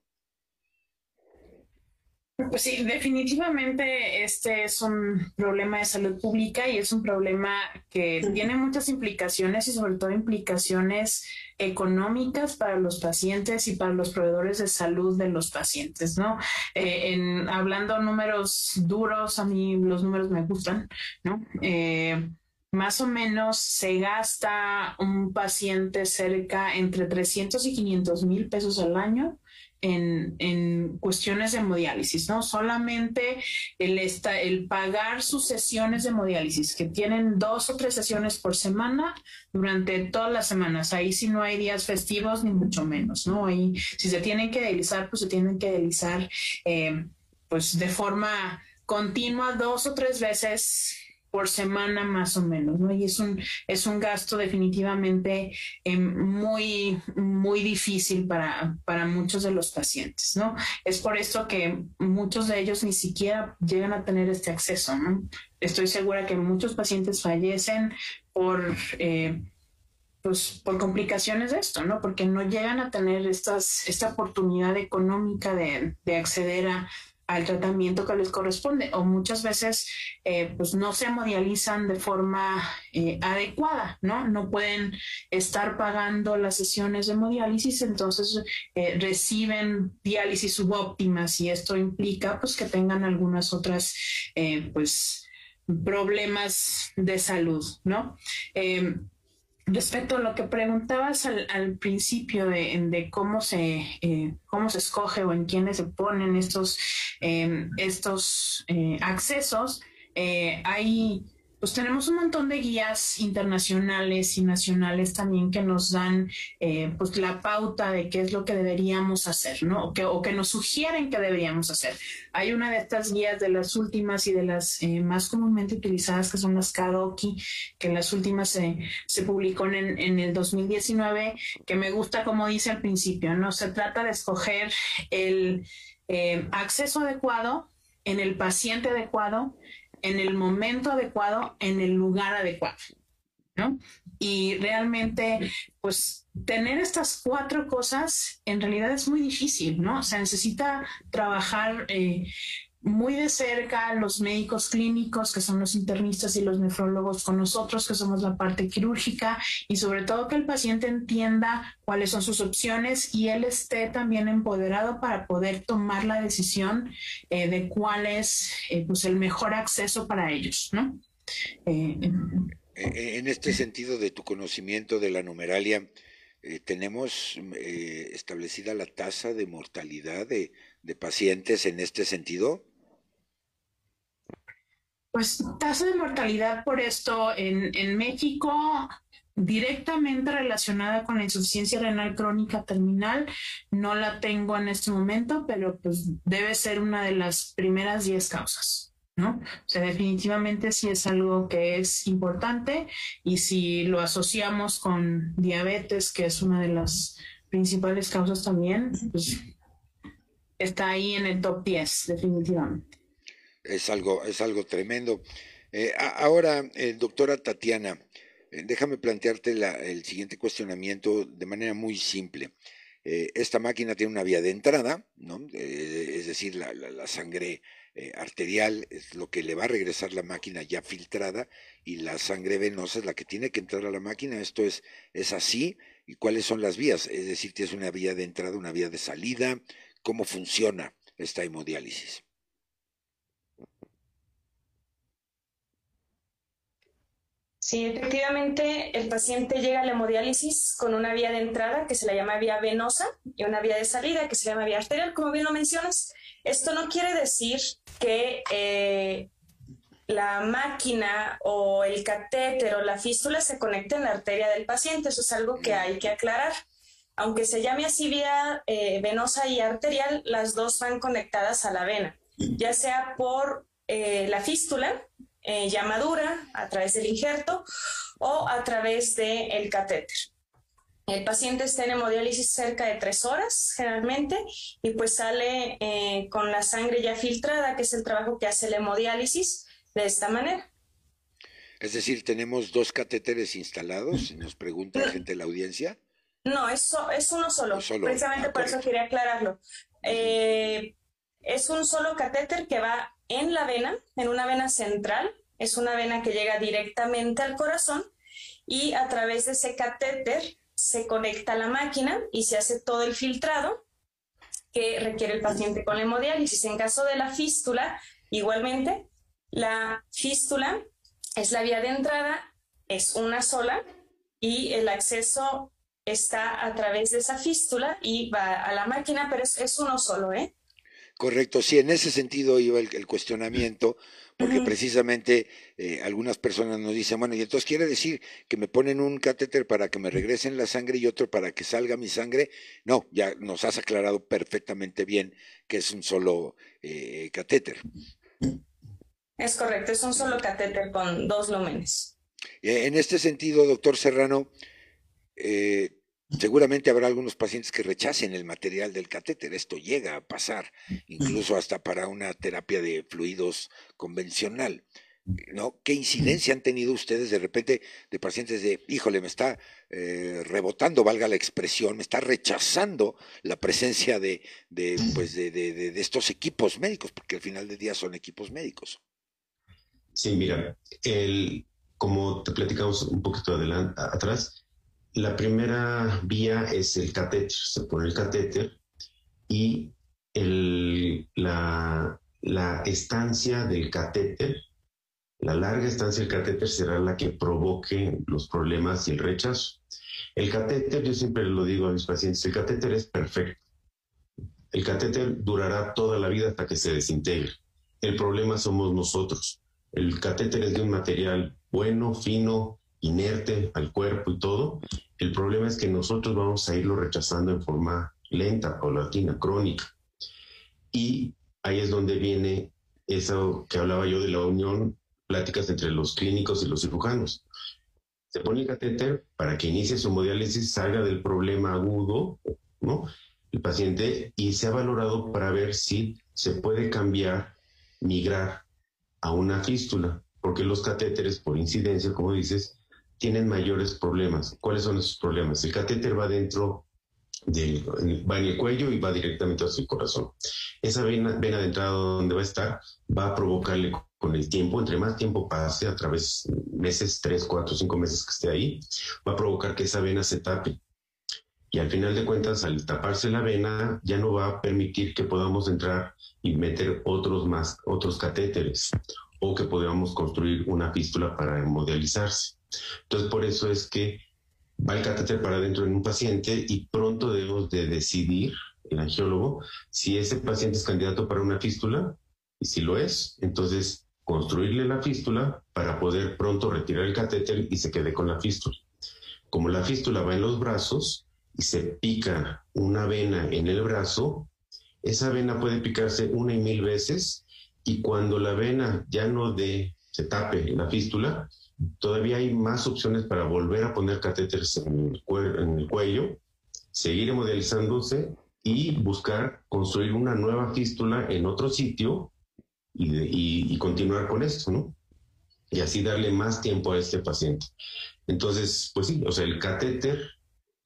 Pues sí, definitivamente este es un problema de salud pública y es un problema que tiene muchas implicaciones y sobre todo implicaciones económicas para los pacientes y para los proveedores de salud de los pacientes, ¿no? Eh, en, hablando números duros, a mí los números me gustan, ¿no? Eh, más o menos se gasta un paciente cerca entre 300 y 500 mil pesos al año en, en, cuestiones de hemodiálisis, ¿no? Solamente el, el pagar sus sesiones de hemodiálisis, que tienen dos o tres sesiones por semana durante todas las semanas. Ahí sí no hay días festivos, ni mucho menos, ¿no? Ahí si se tienen que dializar, pues se tienen que dializar eh, pues de forma continua dos o tres veces por semana más o menos, ¿no? Y es un, es un gasto definitivamente eh, muy, muy difícil para, para muchos de los pacientes, ¿no? Es por esto que muchos de ellos ni siquiera llegan a tener este acceso, ¿no? Estoy segura que muchos pacientes fallecen por... Eh, pues por complicaciones de esto, ¿no? Porque no llegan a tener estas, esta oportunidad económica de, de acceder a, al tratamiento que les corresponde o muchas veces eh, pues no se hemodializan de forma eh, adecuada, ¿no? No pueden estar pagando las sesiones de hemodiálisis, entonces eh, reciben diálisis subóptimas y esto implica pues que tengan algunas otras pues problemas de salud, ¿no? Respecto a lo que preguntabas al, principio de, cómo se eh, cómo se escoge o en quiénes se ponen estos eh, estos eh, accesos, hay pues tenemos un montón de guías internacionales y nacionales también que nos dan eh, pues la pauta de qué es lo que deberíamos hacer, ¿no? O que, o que nos sugieren que deberíamos hacer. Hay una de estas guías de las últimas y de las eh, más comúnmente utilizadas que son las Kadoki, que las últimas se publicó en, en el 2019, que me gusta como dice al principio, ¿no? Se trata de escoger el eh, acceso adecuado en el paciente adecuado en el momento adecuado, en el lugar adecuado, ¿no? Y realmente, pues tener estas cuatro cosas en realidad es muy difícil, ¿no? O necesita trabajar eh, muy de cerca los médicos clínicos, que son los internistas y los nefrólogos, con nosotros, que somos la parte quirúrgica, y sobre todo que el paciente entienda cuáles son sus opciones y él esté también empoderado para poder tomar la decisión eh, de cuál es eh, pues el mejor acceso para ellos, ¿no? Eh, en este sentido de tu conocimiento de la numeralia, ¿tenemos establecida la tasa de mortalidad de, de pacientes en este sentido? Pues tasa de mortalidad por esto en, en México directamente relacionada con la insuficiencia renal crónica terminal, no la tengo en este momento, pero pues debe ser una de las primeras 10 causas, ¿no? O sea, definitivamente sí es algo que es importante y si lo asociamos con diabetes, que es una de las principales causas también, pues está ahí en el top 10, definitivamente es algo, es algo tremendo. Eh, ahora, eh, doctora Tatiana, eh, déjame plantearte el siguiente cuestionamiento de manera muy simple. esta máquina tiene una vía de entrada, ¿no? es decir, la, la sangre arterial es lo que le va a regresar la máquina ya filtrada y la sangre venosa es la que tiene que entrar a la máquina. Esto es, es así. ¿Y cuáles son las vías? Es decir, tienes una vía de entrada, una vía de salida. ¿Cómo funciona esta hemodiálisis? Sí, efectivamente, el paciente llega a la hemodiálisis con una vía de entrada que se la llama vía venosa y una vía de salida que se llama vía arterial, como bien lo mencionas. Esto no quiere decir que eh, la máquina o el catéter o la fístula se conecten en la arteria del paciente. Eso es algo que hay que aclarar. Aunque se llame así vía eh, venosa y arterial, las dos van conectadas a la vena, ya sea por eh, la fístula, eh, llamadura a través del injerto o a través del el catéter. El paciente está en hemodiálisis cerca de tres horas generalmente y pues sale eh, con la sangre ya filtrada, que es el trabajo que hace la hemodiálisis de esta manera. Es decir, tenemos dos catéteres instalados, nos pregunta la gente de la audiencia. No, es, es uno solo. Precisamente ah, por eso quería aclararlo. Eh, es un solo catéter que va en la vena, en una vena central. Es una vena que llega directamente al corazón y a través de ese catéter se conecta a la máquina y se hace todo el filtrado que requiere el paciente con hemodiálisis. En caso de la fístula, igualmente, la fístula es la vía de entrada, es una sola y el acceso está a través de esa fístula y va a la máquina, pero es, es uno solo, ¿eh? Correcto, sí, en ese sentido iba el, cuestionamiento, porque precisamente eh, algunas personas nos dicen, bueno, y entonces quiere decir que me ponen un catéter para que me regresen la sangre y otro para que salga mi sangre. No, ya nos has aclarado perfectamente bien que es un solo eh, catéter. Es correcto, es un solo catéter con dos lúmenes. Eh, en este sentido, doctor Serrano, Seguramente habrá algunos pacientes que rechacen el material del catéter. Esto llega a pasar, incluso hasta para una terapia de fluidos convencional. ¿no? ¿Qué incidencia han tenido ustedes de repente de pacientes de, híjole, me está eh, rebotando, valga la expresión, me está rechazando la presencia de, de pues de, de, estos equipos médicos, porque al final del día son equipos médicos? Sí, mira, el, como te platicamos un poquito adelante, atrás, la primera vía es el catéter, se pone el catéter y la, la estancia del catéter la larga estancia del catéter será la que provoque los problemas y el rechazo. El catéter, yo siempre lo digo a mis pacientes, el catéter es perfecto. El catéter durará toda la vida hasta que se desintegre. El problema somos nosotros. El catéter es de un material bueno, fino, inerte al cuerpo y todo. El problema es que nosotros vamos a irlo rechazando en forma lenta, paulatina, crónica. Y ahí es donde viene eso que hablaba yo de la unión pláticas entre los clínicos y los cirujanos. Se pone el catéter para que inicie su hemodiálisis, salga del problema agudo, ¿no? El paciente y se ha valorado para ver si se puede cambiar, migrar a una fístula, porque los catéteres, por incidencia, como dices, tienen mayores problemas. ¿Cuáles son esos problemas? El catéter va dentro del, va en el cuello y va directamente hacia el corazón. Esa vena, vena de entrada donde va a estar va a provocarle con el tiempo, entre más tiempo pase, a través meses, tres, cuatro, cinco meses que esté ahí, va a provocar que esa vena se tape. Y al final de cuentas, al taparse la vena, ya no va a permitir que podamos entrar y meter otros más, otros catéteres, o que podamos construir una fístula para hemodializarse. Entonces, por eso es que va el catéter para adentro en un paciente y pronto debemos de decidir, el angiólogo, si ese paciente es candidato para una fístula, y si lo es, entonces construirle la fístula para poder pronto retirar el catéter y se quede con la fístula. Como la fístula va en los brazos y se pica una vena en el brazo, esa vena puede picarse una y mil veces y cuando la vena ya no de, se tape la fístula, todavía hay más opciones para volver a poner catéteres en el, cuello, seguir hemodializándose y buscar construir una nueva fístula en otro sitio y, continuar con esto, ¿no? Y así darle más tiempo a este paciente. Entonces, pues sí, o sea, el catéter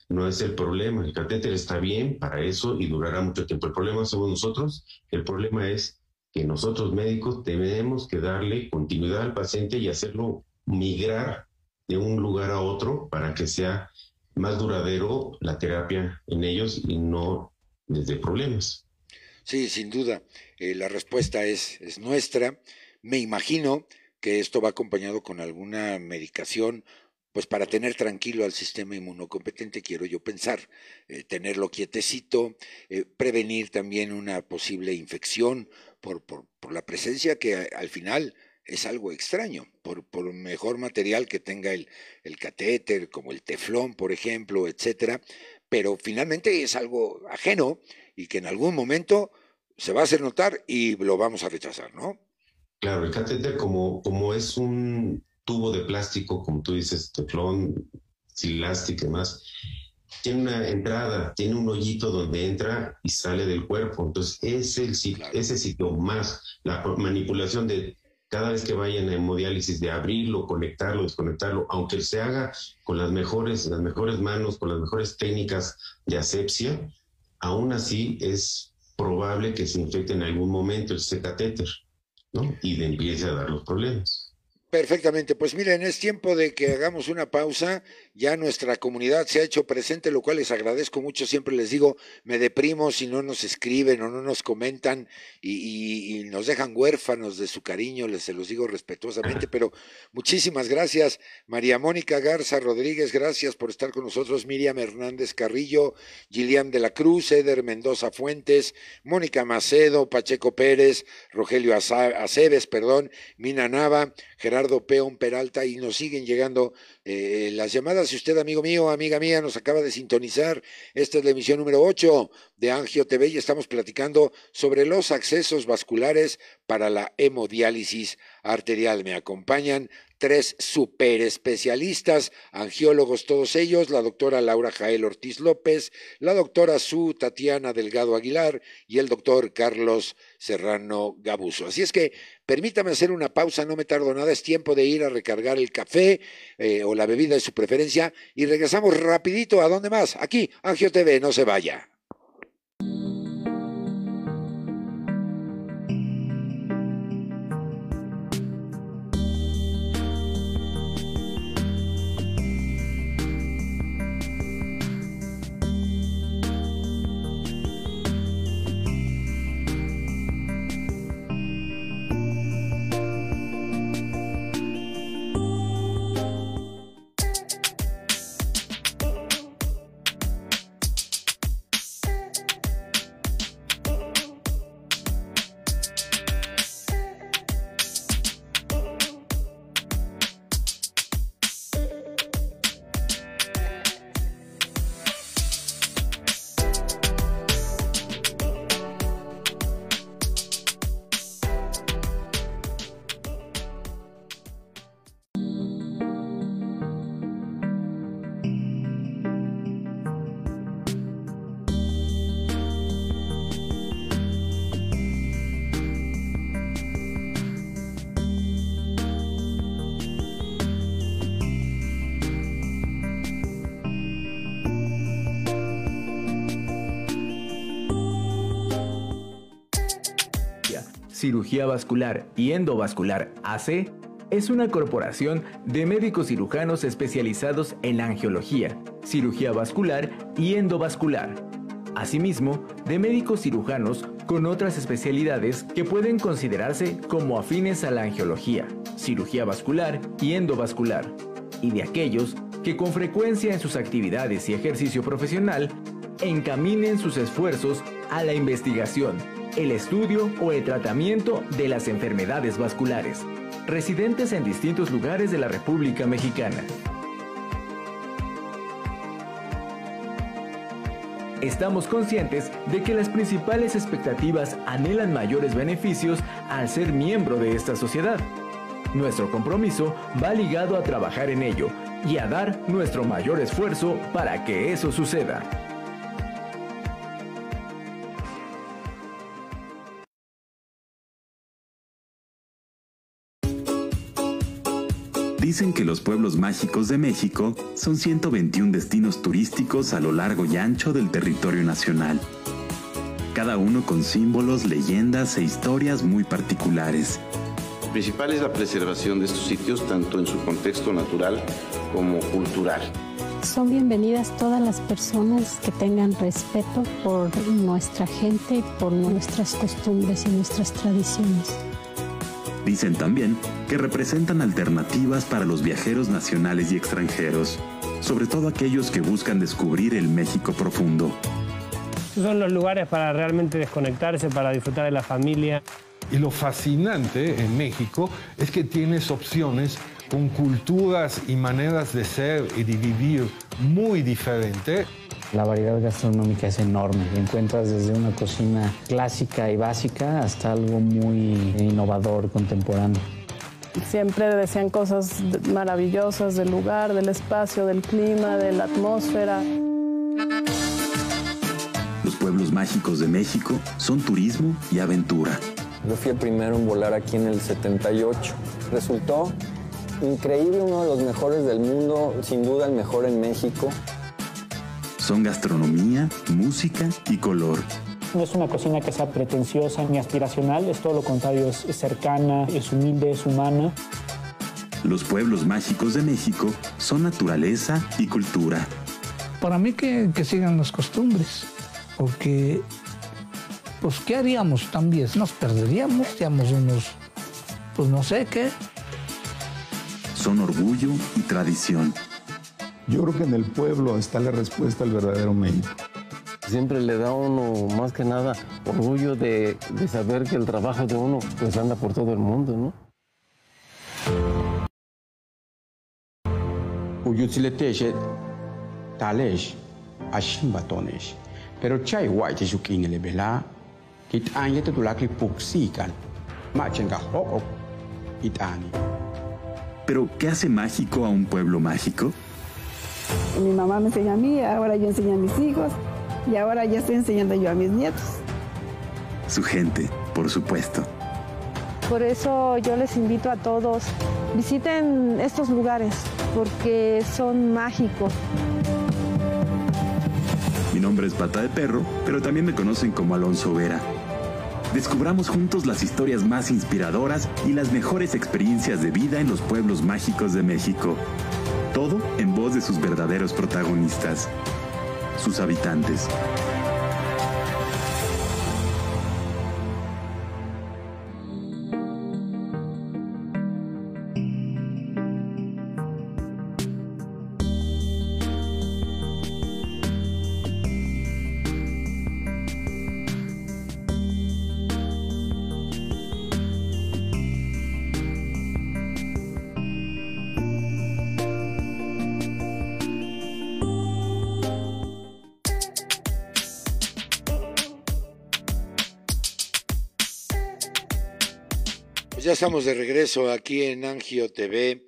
no es el problema. El catéter está bien para eso y durará mucho tiempo. El problema somos nosotros. El problema es que nosotros médicos tenemos que darle continuidad al paciente y hacerlo migrar de un lugar a otro para que sea más duradero la terapia en ellos y no desde problemas. Sí, sin duda. Eh, la respuesta es, es nuestra. Me imagino que esto va acompañado con alguna medicación, pues para tener tranquilo al sistema inmunocompetente, quiero yo pensar, eh, tenerlo quietecito, eh, prevenir también una posible infección por, por, por la presencia que al final es algo extraño, por, por mejor material que tenga el, el catéter, como el teflón, por ejemplo, etcétera, pero finalmente es algo ajeno y que en algún momento se va a hacer notar y lo vamos a rechazar, ¿no? Claro, el catéter como, como es un tubo de plástico, como tú dices, teflón, silástico y demás, tiene una entrada, tiene un hoyito donde entra y sale del cuerpo. Entonces, es el, ese sitio más la manipulación de cada vez que vayan a hemodiálisis, de abrirlo, conectarlo, desconectarlo, aunque se haga con las mejores, las mejores manos, con las mejores técnicas de asepsia, aún así es probable que se infecte en algún momento ese catéter, ¿no? Y de empiece a dar los problemas. Perfectamente, pues miren, es tiempo de que hagamos una pausa. Ya nuestra comunidad se ha hecho presente, lo cual les agradezco mucho. Siempre les digo, me deprimo si no nos escriben o no nos comentan y, nos dejan huérfanos de su cariño, les se los digo respetuosamente, pero muchísimas gracias. María Mónica Garza Rodríguez, gracias por estar con nosotros. Miriam Hernández Carrillo, Gilian de la Cruz, Eder Mendoza Fuentes, Mónica Macedo, Pacheco Pérez, Rogelio Aceves, perdón, Mina Nava, Gerardo Peón Peralta y nos siguen llegando eh, las llamadas. Si usted, amigo mío, amiga mía, nos acaba de sintonizar, esta es la emisión número 8 de Angio TV y estamos platicando sobre los accesos vasculares para la hemodiálisis arterial. Me acompañan tres super especialistas, angiólogos todos ellos, la doctora Laura Jael Ortiz López, la doctora Su Tatiana Delgado Aguilar y el doctor Carlos Serrano Gabuso. Así es que Permítame hacer una pausa, no me tardo nada, es tiempo de ir a recargar el café eh, o la bebida de su preferencia y regresamos rapidito. ¿A dónde más? Aquí, Angio TV, no se vaya. Cirugía Vascular y Endovascular AC es una corporación de médicos cirujanos especializados en angiología, cirugía vascular y endovascular. Asimismo, de médicos cirujanos con otras especialidades que pueden considerarse como afines a la angiología, cirugía vascular y endovascular, y de aquellos que con frecuencia en sus actividades y ejercicio profesional encaminen sus esfuerzos a la investigación, el estudio o el tratamiento de las enfermedades vasculares, residentes en distintos lugares de la República Mexicana. Estamos conscientes de que las principales expectativas anhelan mayores beneficios al ser miembro de esta sociedad. Nuestro compromiso va ligado a trabajar en ello y a dar nuestro mayor esfuerzo para que eso suceda. Dicen que los pueblos mágicos de México son 121 destinos turísticos a lo largo y ancho del territorio nacional. Cada uno con símbolos, leyendas e historias muy particulares. Lo principal es la preservación de estos sitios tanto en su contexto natural como cultural. Son bienvenidas todas las personas que tengan respeto por nuestra gente, por nuestras costumbres y nuestras tradiciones. Dicen también que representan alternativas para los viajeros nacionales y extranjeros, sobre todo aquellos que buscan descubrir el México profundo. Son los lugares para realmente desconectarse, para disfrutar de la familia. Y lo fascinante en México es que tienes opciones con culturas y maneras de ser y de vivir muy diferentes. La variedad gastronómica es enorme. Encuentras desde una cocina clásica y básica hasta algo muy innovador, contemporáneo. Siempre decían cosas maravillosas del lugar, del espacio, del clima, de la atmósfera. Los pueblos mágicos de México son turismo y aventura. Yo fui el primero en volar aquí en el 78. Resultó increíble, uno de los mejores del mundo, sin duda el mejor en México. Son gastronomía, música y color. No es una cocina que sea pretenciosa ni aspiracional, es todo lo contrario, es, cercana, es humilde, es humana. Los pueblos mágicos de México son naturaleza y cultura. Para mí que, que sigan las costumbres, porque pues ¿qué haríamos también? Nos perderíamos, seríamos unos, pues no sé qué. Son orgullo y tradición. Yo creo que en el pueblo está la respuesta al verdadero México. Siempre le da a uno más que nada orgullo de, de saber que el trabajo de uno pues anda por todo el mundo, ¿no? Uyutzileteche, talesh, ashimbatonesh. Pero chay guay te shukin le bela, kit anye te tulakli puxikan, machenga hokok, itani. Pero, ¿qué hace mágico a un pueblo mágico? Mi mamá me enseña a mí, ahora yo enseño a mis hijos y ahora ya estoy enseñando yo a mis nietos. Su gente, por supuesto. Por eso yo les invito a todos, visiten estos lugares porque son mágicos. Mi nombre es Pata de Perro, pero también me conocen como Alonso Vera. Descubramos juntos las historias más inspiradoras y las mejores experiencias de vida en los pueblos mágicos de México. Todo en voz de sus verdaderos protagonistas, sus habitantes. Estamos de regreso aquí en Angio TV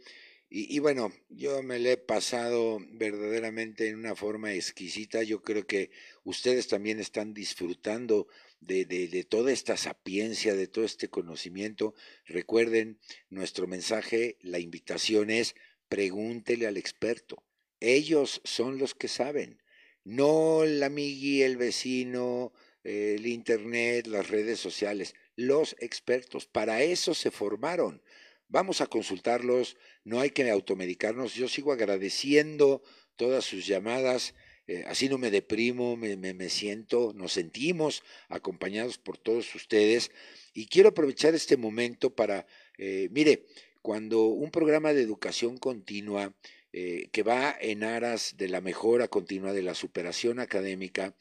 y, bueno, yo me le he pasado verdaderamente en una forma exquisita. Yo creo que ustedes también están disfrutando de, de, toda esta sapiencia, de todo este conocimiento. Recuerden, nuestro mensaje, la invitación es pregúntele al experto. Ellos son los que saben, no el amigui, el vecino, el internet, las redes sociales los expertos. Para eso se formaron. Vamos a consultarlos, no hay que automedicarnos. Yo sigo agradeciendo todas sus llamadas. Eh, así no me deprimo, me, me, siento, nos sentimos acompañados por todos ustedes. Y quiero aprovechar este momento para, eh, mire, cuando un programa de educación continua eh, que va en aras de la mejora continua, de la superación académica,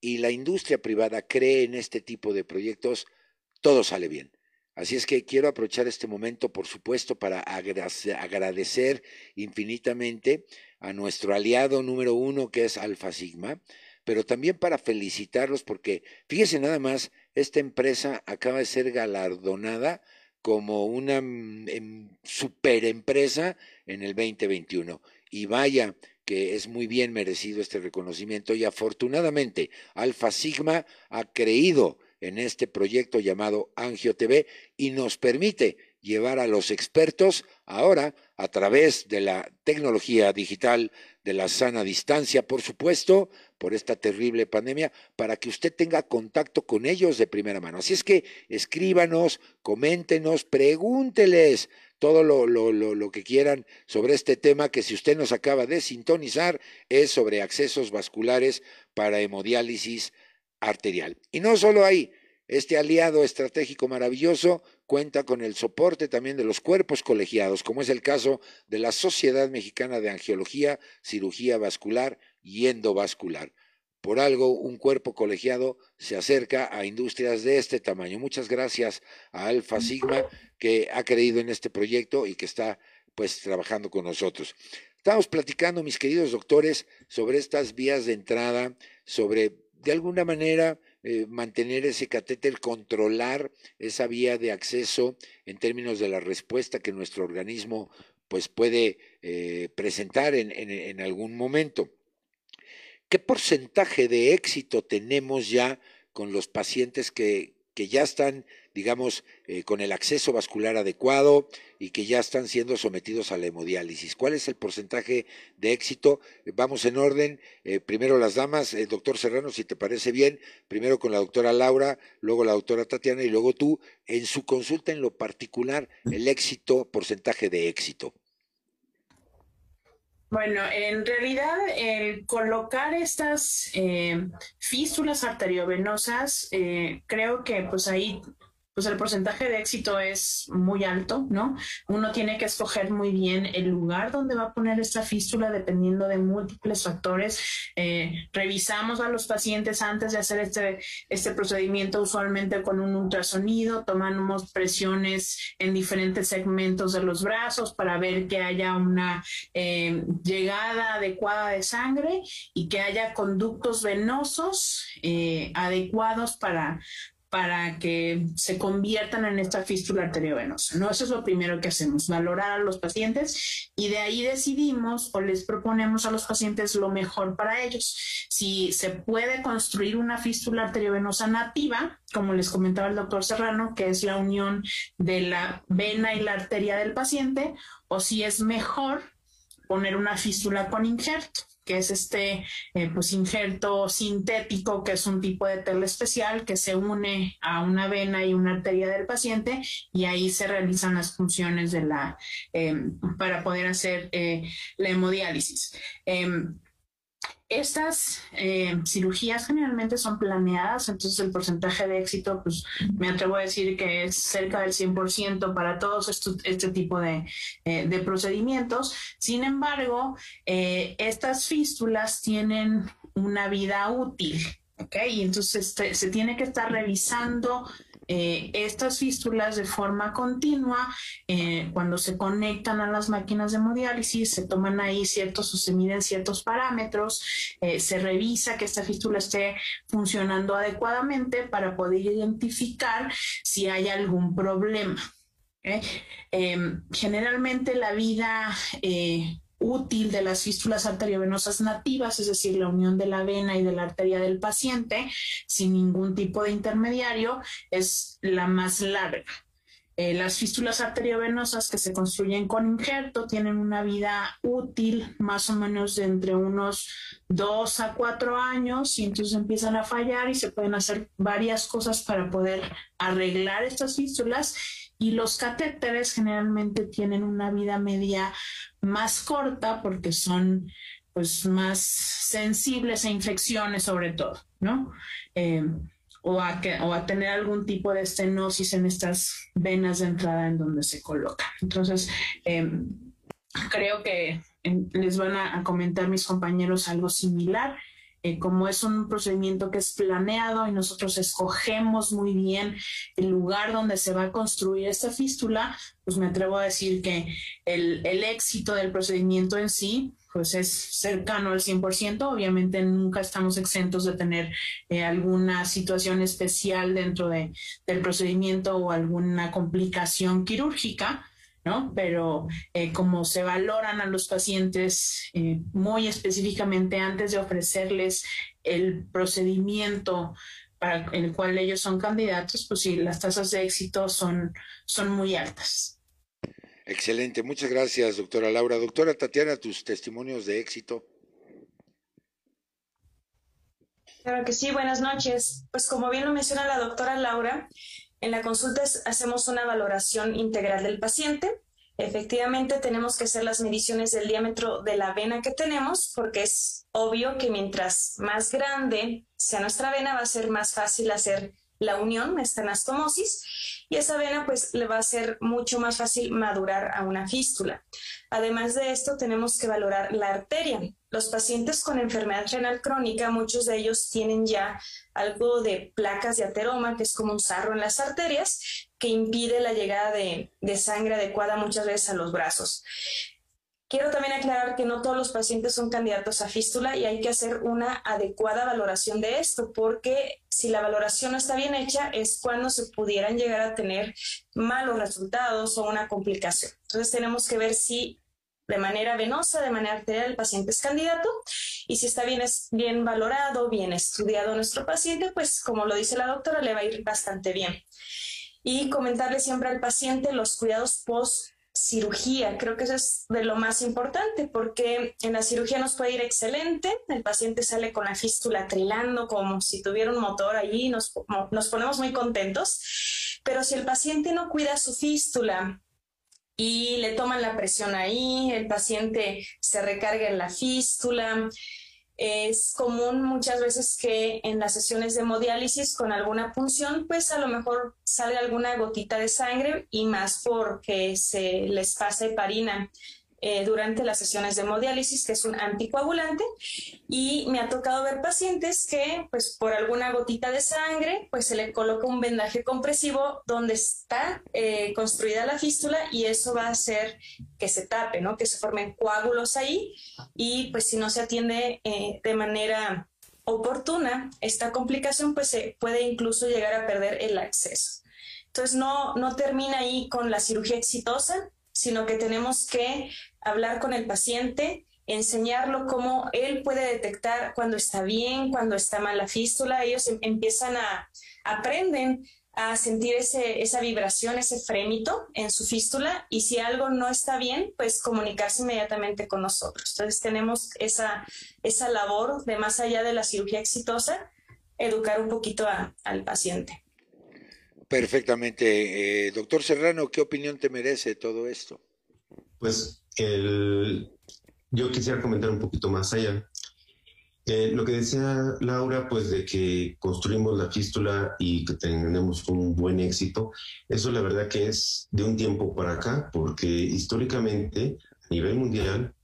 y la industria privada cree en este tipo de proyectos, todo sale bien. Así es que quiero aprovechar este momento, por supuesto, para agradecer infinitamente a nuestro aliado número uno, que es Alfa Sigma, pero también para felicitarlos porque, fíjense nada más, esta empresa acaba de ser galardonada como una mm, em, super empresa en el 2021. Y vaya que es muy bien merecido este reconocimiento y afortunadamente Alfa Sigma ha creído en este proyecto llamado Angio TV y nos permite llevar a los expertos ahora a través de la tecnología digital, de la sana distancia, por supuesto, por esta terrible pandemia, para que usted tenga contacto con ellos de primera mano. Así es que escríbanos, coméntenos, pregúnteles todo lo, lo, que quieran sobre este tema que si usted nos acaba de sintonizar es sobre accesos vasculares para hemodiálisis arterial. Y no solo ahí, este aliado estratégico maravilloso cuenta con el soporte también de los cuerpos colegiados, como es el caso de la Sociedad Mexicana de Angiología, Cirugía Vascular y Endovascular. Por algo, un cuerpo colegiado se acerca a industrias de este tamaño. Muchas gracias a Alfa Sigma, que ha creído en este proyecto y que está pues trabajando con nosotros. Estamos platicando, mis queridos doctores, sobre estas vías de entrada, sobre de alguna manera eh, mantener ese catéter, controlar esa vía de acceso en términos de la respuesta que nuestro organismo pues puede eh, presentar en, en algún momento. ¿Qué porcentaje de éxito tenemos ya con los pacientes que, que ya están, digamos, eh, con el acceso vascular adecuado y que ya están siendo sometidos a la hemodiálisis. ¿Cuál es el porcentaje de éxito? Eh, vamos en orden. Eh, primero las damas, el doctor Serrano, si te parece bien, primero con la doctora Laura, luego la doctora Tatiana y luego tú, en su consulta en lo particular, el éxito, porcentaje de éxito. Bueno, en realidad el colocar estas eh, fístulas arteriovenosas, eh, creo que pues ahí pues el porcentaje de éxito es muy alto, ¿no? Uno tiene que escoger muy bien el lugar donde va a poner esta fístula dependiendo de múltiples factores. Eh, revisamos a los pacientes antes de hacer este, este procedimiento, usualmente con un ultrasonido, tomamos presiones en diferentes segmentos de los brazos para ver que haya una eh, llegada adecuada de sangre y que haya conductos venosos eh, adecuados para para que se conviertan en esta fístula arteriovenosa. ¿no? Eso es lo primero que hacemos, valorar a los pacientes y de ahí decidimos o les proponemos a los pacientes lo mejor para ellos. Si se puede construir una fístula arteriovenosa nativa, como les comentaba el doctor Serrano, que es la unión de la vena y la arteria del paciente, o si es mejor poner una fístula con injerto que es este eh, pues injerto sintético, que es un tipo de tela especial que se une a una vena y una arteria del paciente y ahí se realizan las funciones de la em, para poder hacer eh, la hemodiálisis. Estas eh, cirugías generalmente son planeadas, entonces el porcentaje de éxito, pues me atrevo a decir que es cerca del 100% para todos este tipo de, eh, procedimientos. Sin embargo, eh, estas fístulas tienen una vida útil, ¿ok? Y entonces este, se tiene que estar revisando eh, estas fístulas de forma continua, eh, cuando se conectan a las máquinas de hemodiálisis, se toman ahí ciertos o se miden ciertos parámetros, eh, se revisa que esta fístula esté funcionando adecuadamente para poder identificar si hay algún problema. Em, generalmente la vida útil de las fístulas arteriovenosas nativas, es decir, la unión de la vena y de la arteria del paciente sin ningún tipo de intermediario, es la más larga. Eh, las fístulas arteriovenosas que se construyen con injerto tienen una vida útil más o menos de entre unos dos a cuatro años y entonces empiezan a fallar y se pueden hacer varias cosas para poder arreglar estas fístulas y los catéteres generalmente tienen una vida media más corta porque son pues más sensibles a infecciones sobre todo, ¿no? Eh, o, a que, o a tener algún tipo de estenosis en estas venas de entrada en donde se colocan. Entonces, eh, creo que les van a, comentar mis compañeros algo similar. Como es un procedimiento que es planeado y nosotros escogemos muy bien el lugar donde se va a construir esta fístula, pues me atrevo a decir que el, el éxito del procedimiento en sí pues es cercano al 100%. Obviamente nunca estamos exentos de tener eh, alguna situación especial dentro de, del procedimiento o alguna complicación quirúrgica, ¿no? Pero eh, como se valoran a los pacientes eh, muy específicamente antes de ofrecerles el procedimiento para el cual ellos son candidatos, pues sí, las tasas de éxito son, son muy altas. Excelente, muchas gracias, doctora Laura. Doctora Tatiana, tus testimonios de éxito. Claro que sí, buenas noches. Pues como bien lo menciona la doctora Laura, en la consulta hacemos una valoración integral del paciente. Efectivamente, tenemos que hacer las mediciones del diámetro de la vena que tenemos, porque es obvio que mientras más grande sea nuestra vena, va a ser más fácil hacer la unión, esta anastomosis, y esa vena pues le va a ser mucho más fácil madurar a una fístula. Además de esto, tenemos que valorar la arteria. Los pacientes con enfermedad renal crónica, muchos de ellos tienen ya algo de placas de ateroma, que es como un sarro en las arterias, que impide la llegada de, de sangre adecuada muchas veces a los brazos. Quiero también aclarar que no todos los pacientes son candidatos a fístula y hay que hacer una adecuada valoración de esto, porque si la valoración no está bien hecha es cuando se pudieran llegar a tener malos resultados o una complicación. Entonces tenemos que ver si de manera venosa, de manera arterial, el paciente es candidato y si está bien, bien valorado, bien estudiado nuestro paciente, pues como lo dice la doctora, le va a ir bastante bien. Y comentarle siempre al paciente los cuidados post cirugía. Creo que eso es de lo más importante porque en la cirugía nos puede ir excelente, el paciente sale con la fístula trilando como si tuviera un motor allí, nos, nos ponemos muy contentos, pero si el paciente no cuida su fístula, y le toman la presión ahí, el paciente se recarga en la fístula, es común muchas veces que en las sesiones de hemodiálisis con alguna punción, pues a lo mejor sale alguna gotita de sangre y más porque se les pasa heparina eh, durante las sesiones de hemodiálisis, que es un anticoagulante, y me ha tocado ver pacientes que, pues por alguna gotita de sangre, pues se le coloca un vendaje compresivo donde está eh, construida la fístula y eso va a hacer que se tape, ¿no? Que se formen coágulos ahí y pues si no se atiende eh, de manera oportuna, esta complicación pues se puede incluso llegar a perder el acceso. Entonces no, no termina ahí con la cirugía exitosa, sino que tenemos que hablar con el paciente, enseñarlo cómo él puede detectar cuando está bien, cuando está mal la fístula. Ellos em, empiezan a, aprenden a sentir ese, esa vibración, ese frémito en su fístula y si algo no está bien, pues comunicarse inmediatamente con nosotros. Entonces tenemos esa, esa labor de más allá de la cirugía exitosa, educar un poquito al paciente. Perfectamente. Eh, doctor Serrano, ¿qué opinión te merece todo esto? Pues yo quisiera comentar un poquito más allá. Eh, lo que decía Laura, pues de que construimos la fístula y que tenemos un buen éxito, eso la verdad que es de un tiempo para acá, porque históricamente a nivel mundial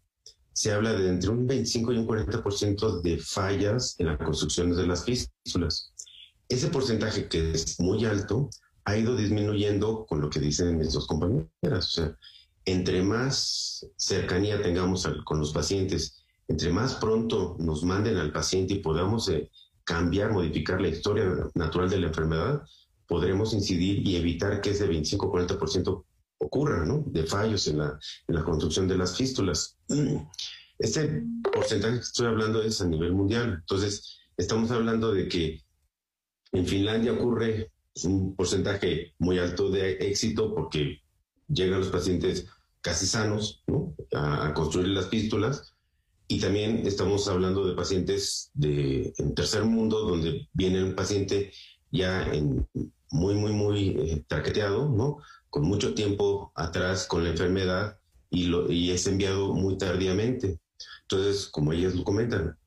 se habla de entre un 25 y un 40% de fallas en la construcción de las fístulas. Ese porcentaje que es muy alto ha ido disminuyendo con lo que dicen mis dos compañeras. O sea, entre más cercanía tengamos con los pacientes, entre más pronto nos manden al paciente y podamos eh, cambiar, modificar la historia natural de la enfermedad, podremos incidir y evitar que ese 25-40% ocurra, ¿no? De fallos en la, en la construcción de las fístulas. Este porcentaje que estoy hablando es a nivel mundial. Entonces, estamos hablando de que en Finlandia ocurre un porcentaje muy alto de éxito porque llegan los pacientes casi sanos a, construir las pístolas y también estamos hablando de pacientes de, en tercer mundo donde viene un paciente ya en, muy, muy, muy eh, traqueteado, ¿no? con mucho tiempo atrás con la enfermedad y, lo, y es enviado muy tardíamente. Entonces, como ellas lo comentan,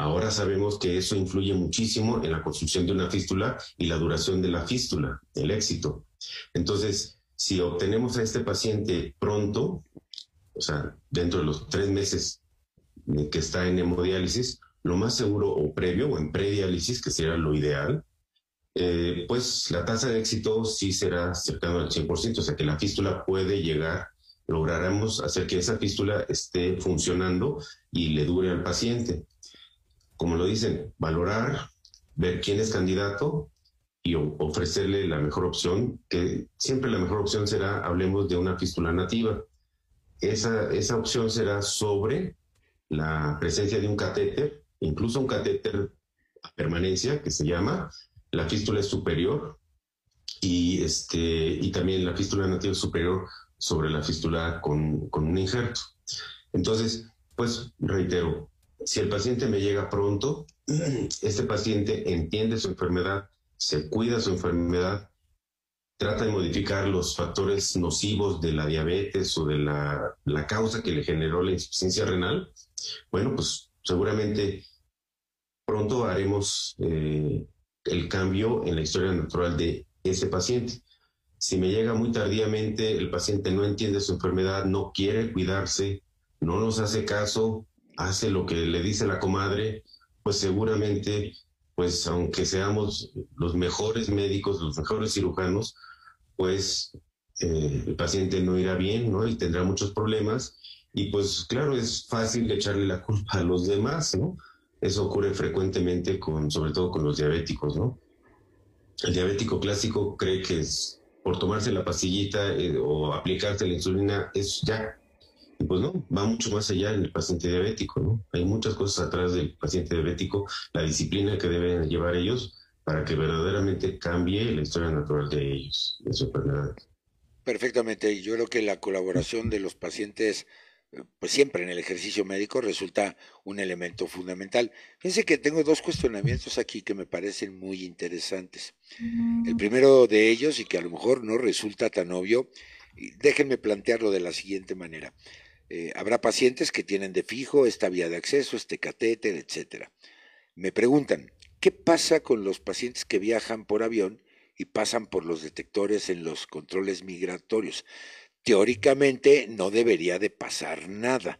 Ahora sabemos que eso influye muchísimo en la construcción de una fístula y la duración de la fístula, el éxito. Entonces, si obtenemos a este paciente pronto, o sea, dentro de los tres meses que está en hemodiálisis, lo más seguro o previo o en prediálisis, que sería lo ideal, eh, pues la tasa de éxito sí será cercana al 100%, o sea que la fístula puede llegar, lograremos hacer que esa fístula esté funcionando y le dure al paciente. Como lo dicen, valorar, ver quién es candidato y ofrecerle la mejor opción, que siempre la mejor opción será, hablemos de una fístula nativa. Esa, esa opción será sobre la presencia de un catéter, incluso un catéter a permanencia que se llama, la fístula superior y, este, y también la fístula nativa superior sobre la fístula con, con un injerto. Entonces, pues reitero, si el paciente me llega pronto, este paciente entiende su enfermedad, se cuida su enfermedad, trata de modificar los factores nocivos de la diabetes o de la, causa que le generó la insuficiencia renal, bueno, pues seguramente pronto haremos eh, el cambio en la historia natural de ese paciente. Si me llega muy tardíamente, el paciente no entiende su enfermedad, no quiere cuidarse, no nos hace caso, hace lo que le dice la comadre, pues seguramente, pues aunque seamos los mejores médicos, los mejores cirujanos, pues eh, el paciente no irá bien, ¿no? Y tendrá muchos problemas. Y pues claro, es fácil echarle la culpa a los demás, ¿no? Eso ocurre frecuentemente con, sobre todo con los diabéticos, ¿no? El diabético clásico cree que es por tomarse la pastillita eh, o aplicarse la insulina es ya pues no, va mucho más allá en el paciente diabético, ¿no? Hay muchas cosas atrás del paciente diabético, la disciplina que deben llevar ellos para que verdaderamente cambie la historia natural de ellos, de su enfermedad. Perfectamente, yo creo que la colaboración de los pacientes pues siempre en el ejercicio médico resulta un elemento fundamental. Fíjense que tengo dos cuestionamientos aquí que me parecen muy interesantes. El primero de ellos, y que a lo mejor no resulta tan obvio, déjenme plantearlo de la siguiente manera. Eh, habrá pacientes que tienen de fijo esta vía de acceso, este catéter, etcétera. Me preguntan, ¿qué pasa con los pacientes que viajan por avión y pasan por los detectores en los controles migratorios? Teóricamente no debería de pasar nada,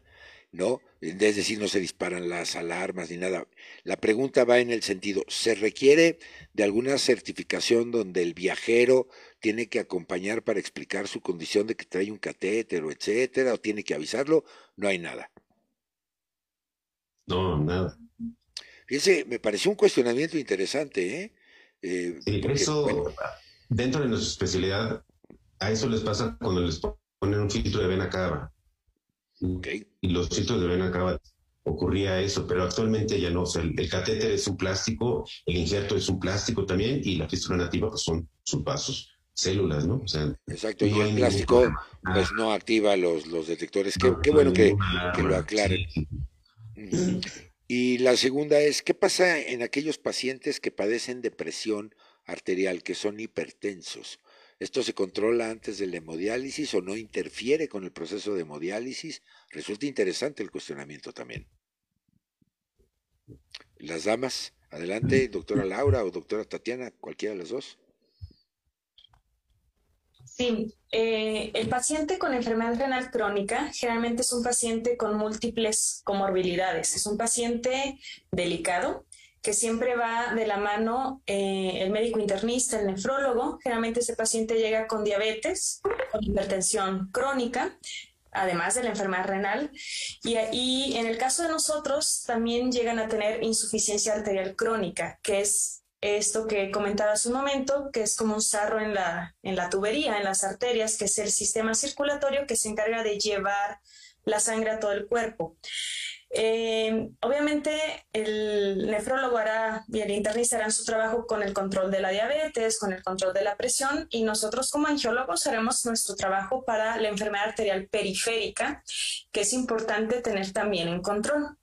¿no? Es decir, no se disparan las alarmas ni nada. La pregunta va en el sentido, ¿se requiere de alguna certificación donde el viajero tiene que acompañar para explicar su condición de que trae un catéter o etcétera, o tiene que avisarlo, no hay nada. No, nada. Fíjense, me pareció un cuestionamiento interesante, ¿eh? eh eso, dentro de nuestra especialidad, a eso les pasa cuando les ponen un filtro de vena cava. Y los filtros de vena cava ocurría eso, pero actualmente ya no. O sea, el, catéter es un plástico, el injerto es un plástico también, y la fístula nativa pues son sus vasos, células, ¿no? O sea, Exacto, y el plástico pues no activa los, los detectores. Qué, bueno que, lo aclaren. Y la segunda es, ¿qué pasa en aquellos pacientes que padecen depresión arterial, que son hipertensos? ¿Esto se controla antes de la hemodiálisis o no interfiere con el proceso de hemodiálisis? Resulta interesante el cuestionamiento también. Las damas, adelante, doctora Laura o doctora Tatiana, cualquiera de las dos. Eh, el paciente con enfermedad renal crónica generalmente es un paciente con múltiples comorbilidades. Es un paciente delicado que siempre va de la mano eh, el médico internista, el nefrólogo. Generalmente ese paciente llega con diabetes, con hipertensión crónica, además de la enfermedad renal. Y, y en el caso de nosotros también llegan a tener insuficiencia arterial crónica, que es esto que comentaba hace un momento, que es como un sarro en la, en la tubería, en las arterias, que es el sistema circulatorio que se encarga de llevar la sangre a todo el cuerpo. Eh, obviamente el nefrólogo hará y el internista harán su trabajo con el control de la diabetes, con el control de la presión y nosotros como angiólogos haremos nuestro trabajo para la enfermedad arterial periférica, que es importante tener también en control.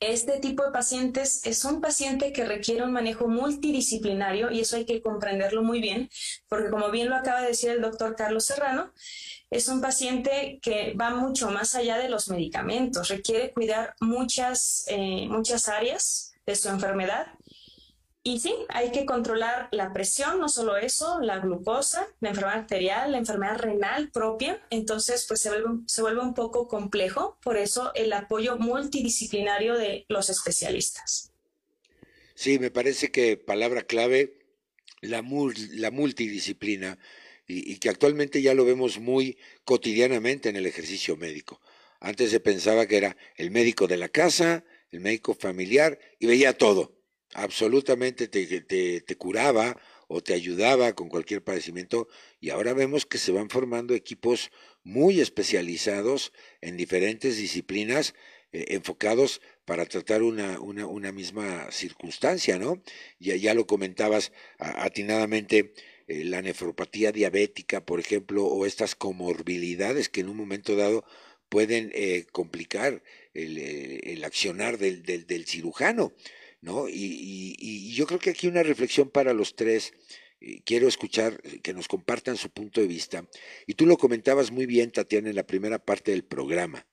Este tipo de pacientes es un paciente que requiere un manejo multidisciplinario y eso hay que comprenderlo muy bien, porque como bien lo acaba de decir el doctor Carlos Serrano, es un paciente que va mucho más allá de los medicamentos, requiere cuidar muchas, eh, muchas áreas de su enfermedad y sí, hay que controlar la presión, no solo eso, la glucosa, la enfermedad arterial, la enfermedad renal propia. Entonces, pues se vuelve, se vuelve un poco complejo. Por eso el apoyo multidisciplinario de los especialistas. Sí, me parece que palabra clave, la, la multidisciplina, y, y que actualmente ya lo vemos muy cotidianamente en el ejercicio médico. Antes se pensaba que era el médico de la casa, el médico familiar, y veía todo absolutamente te, te, curaba o te ayudaba con cualquier padecimiento y ahora vemos que se van formando equipos muy especializados en diferentes disciplinas eh, enfocados para tratar una, una, una, misma circunstancia, ¿no? Ya, ya lo comentabas atinadamente, eh, la nefropatía diabética, por ejemplo, o estas comorbilidades que en un momento dado pueden eh, complicar el, el accionar del, del cirujano. ¿No? Y, yo creo que aquí una reflexión para los tres. Eh, quiero escuchar eh, que nos compartan su punto de vista. Y tú lo comentabas muy bien, Tatiana, en la primera parte del programa.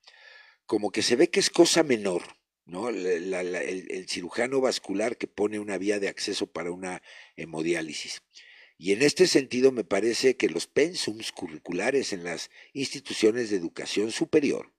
Como que se ve que es cosa menor, ¿no? el, el, cirujano vascular que pone una vía de acceso para una hemodiálisis. Y en este sentido me parece que los pensums curriculares en las instituciones de educación superior,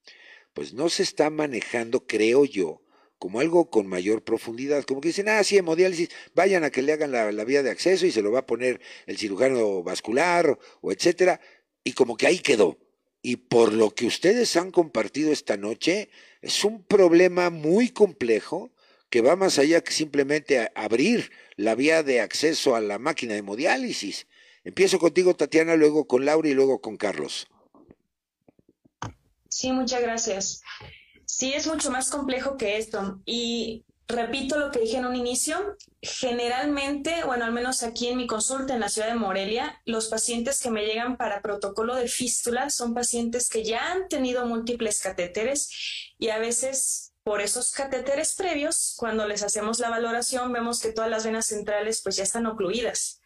pues no se está manejando, creo yo, como algo con mayor profundidad, como que dicen, ah, sí, hemodiálisis, vayan a que le hagan la, vía de acceso y se lo va a poner el cirujano vascular o, etcétera, y como que ahí quedó. Y por lo que ustedes han compartido esta noche, es un problema muy complejo que va más allá que simplemente abrir la vía de acceso a la máquina de hemodiálisis. Empiezo contigo, Tatiana, luego con Laura y luego con Carlos. Sí, muchas gracias. Sí, es mucho más complejo que esto. Y repito lo que dije en un inicio, generalmente, bueno, al menos aquí en mi consulta en la ciudad de Morelia, los pacientes que me llegan para protocolo de fístula son pacientes que ya han tenido múltiples catéteres y a veces por esos catéteres previos, cuando les hacemos la valoración, vemos que todas las venas centrales pues ya están ocluidas.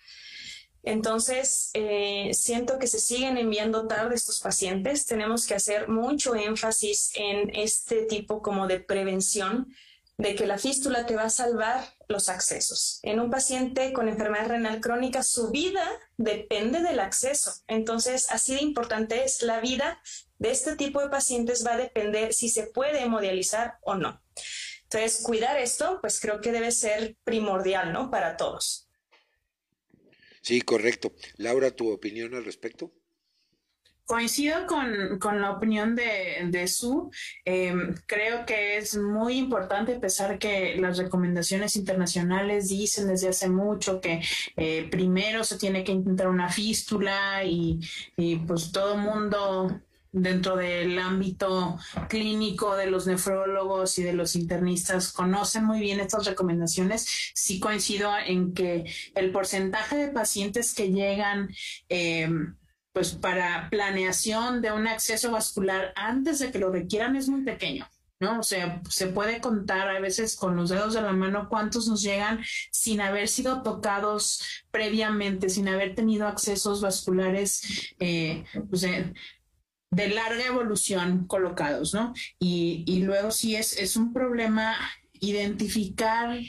Entonces, eh, siento que se siguen enviando tarde estos pacientes. Tenemos que hacer mucho énfasis en este tipo como de prevención de que la fístula te va a salvar los accesos. En un paciente con enfermedad renal crónica, su vida depende del acceso. Entonces, así de importante es la vida de este tipo de pacientes va a depender si se puede hemodializar o no. Entonces, cuidar esto, pues creo que debe ser primordial, ¿no? Para todos. Sí, correcto. Laura, ¿tu opinión al respecto? coincido con, con, la opinión de, de Su. Em, creo que es muy importante, a pesar que las recomendaciones internacionales dicen desde hace mucho que eh, primero se tiene que intentar una fístula y, y pues todo mundo dentro del ámbito clínico de los nefrólogos y de los internistas conocen muy bien estas recomendaciones. Sí coincido en que el porcentaje de pacientes que llegan eh, pues para planeación de un acceso vascular antes de que lo requieran es muy pequeño. ¿no? O sea, se puede contar a veces con los dedos de la mano cuántos nos llegan sin haber sido tocados previamente, sin haber tenido accesos vasculares eh, pues, eh, de larga evolución colocados, ¿no? Y, y luego sí es, es un problema identificar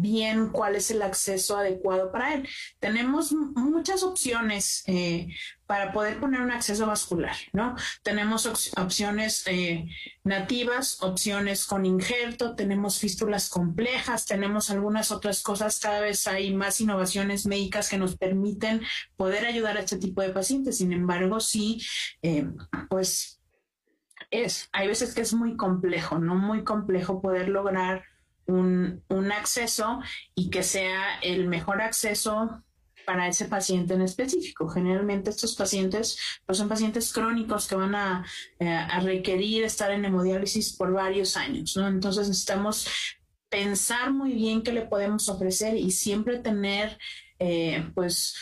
bien cuál es el acceso adecuado para él. Tenemos muchas opciones eh, para poder poner un acceso vascular, ¿no? Tenemos opciones eh, nativas, opciones con injerto, tenemos fístulas complejas, tenemos algunas otras cosas, cada vez hay más innovaciones médicas que nos permiten poder ayudar a este tipo de pacientes. Sin embargo, sí, eh, pues es, hay veces que es muy complejo, ¿no? Muy complejo poder lograr un, un acceso y que sea el mejor acceso para ese paciente en específico. Generalmente estos pacientes pues son pacientes crónicos que van a, eh, a, requerir estar en hemodiálisis por varios años, ¿no? Entonces necesitamos pensar muy bien qué le podemos ofrecer y siempre tener eh, pues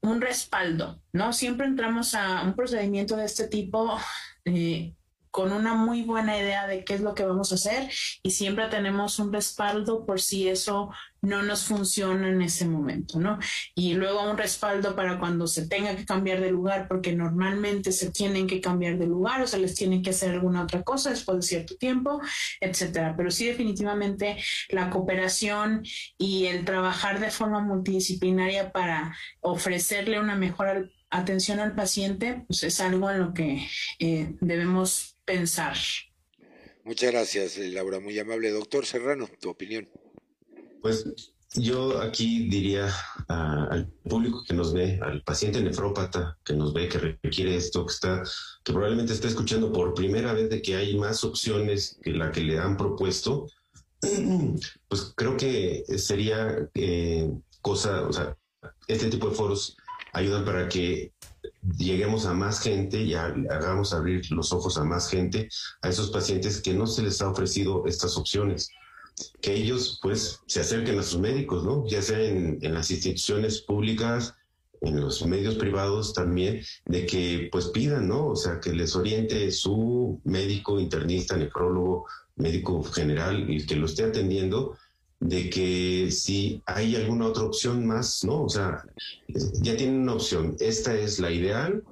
un respaldo, ¿no? Siempre entramos a un procedimiento de este tipo eh, con una muy buena idea de qué es lo que vamos a hacer y siempre tenemos un respaldo por si eso no nos funciona en ese momento, ¿no? Y luego un respaldo para cuando se tenga que cambiar de lugar, porque normalmente se tienen que cambiar de lugar o se les tiene que hacer alguna otra cosa después de cierto tiempo, etcétera. Pero sí, definitivamente la cooperación y el trabajar de forma multidisciplinaria para ofrecerle una mejor atención al paciente, pues es algo en lo que eh, debemos pensar. Muchas gracias, Laura, muy amable. Doctor Serrano, tu opinión. Pues yo aquí diría al público que nos ve, al paciente nefrópata que nos ve, que requiere esto, que está, que probablemente está escuchando por primera vez de que hay más opciones que la que le han propuesto, pues creo que sería eh, cosa, o sea, este tipo de foros ayudan para que lleguemos a más gente y hagamos abrir los ojos a más gente, a esos pacientes que no se les ha ofrecido estas opciones. Que ellos pues se acerquen a sus médicos, ¿no? Ya sea en, las instituciones públicas, en los medios privados también, de que pues pidan, ¿no? O sea, que les oriente su médico, internista, nefrólogo, médico general, y que lo esté atendiendo, de que si hay alguna otra opción más, ¿no? O sea, ya tienen una opción. Esta es la ideal,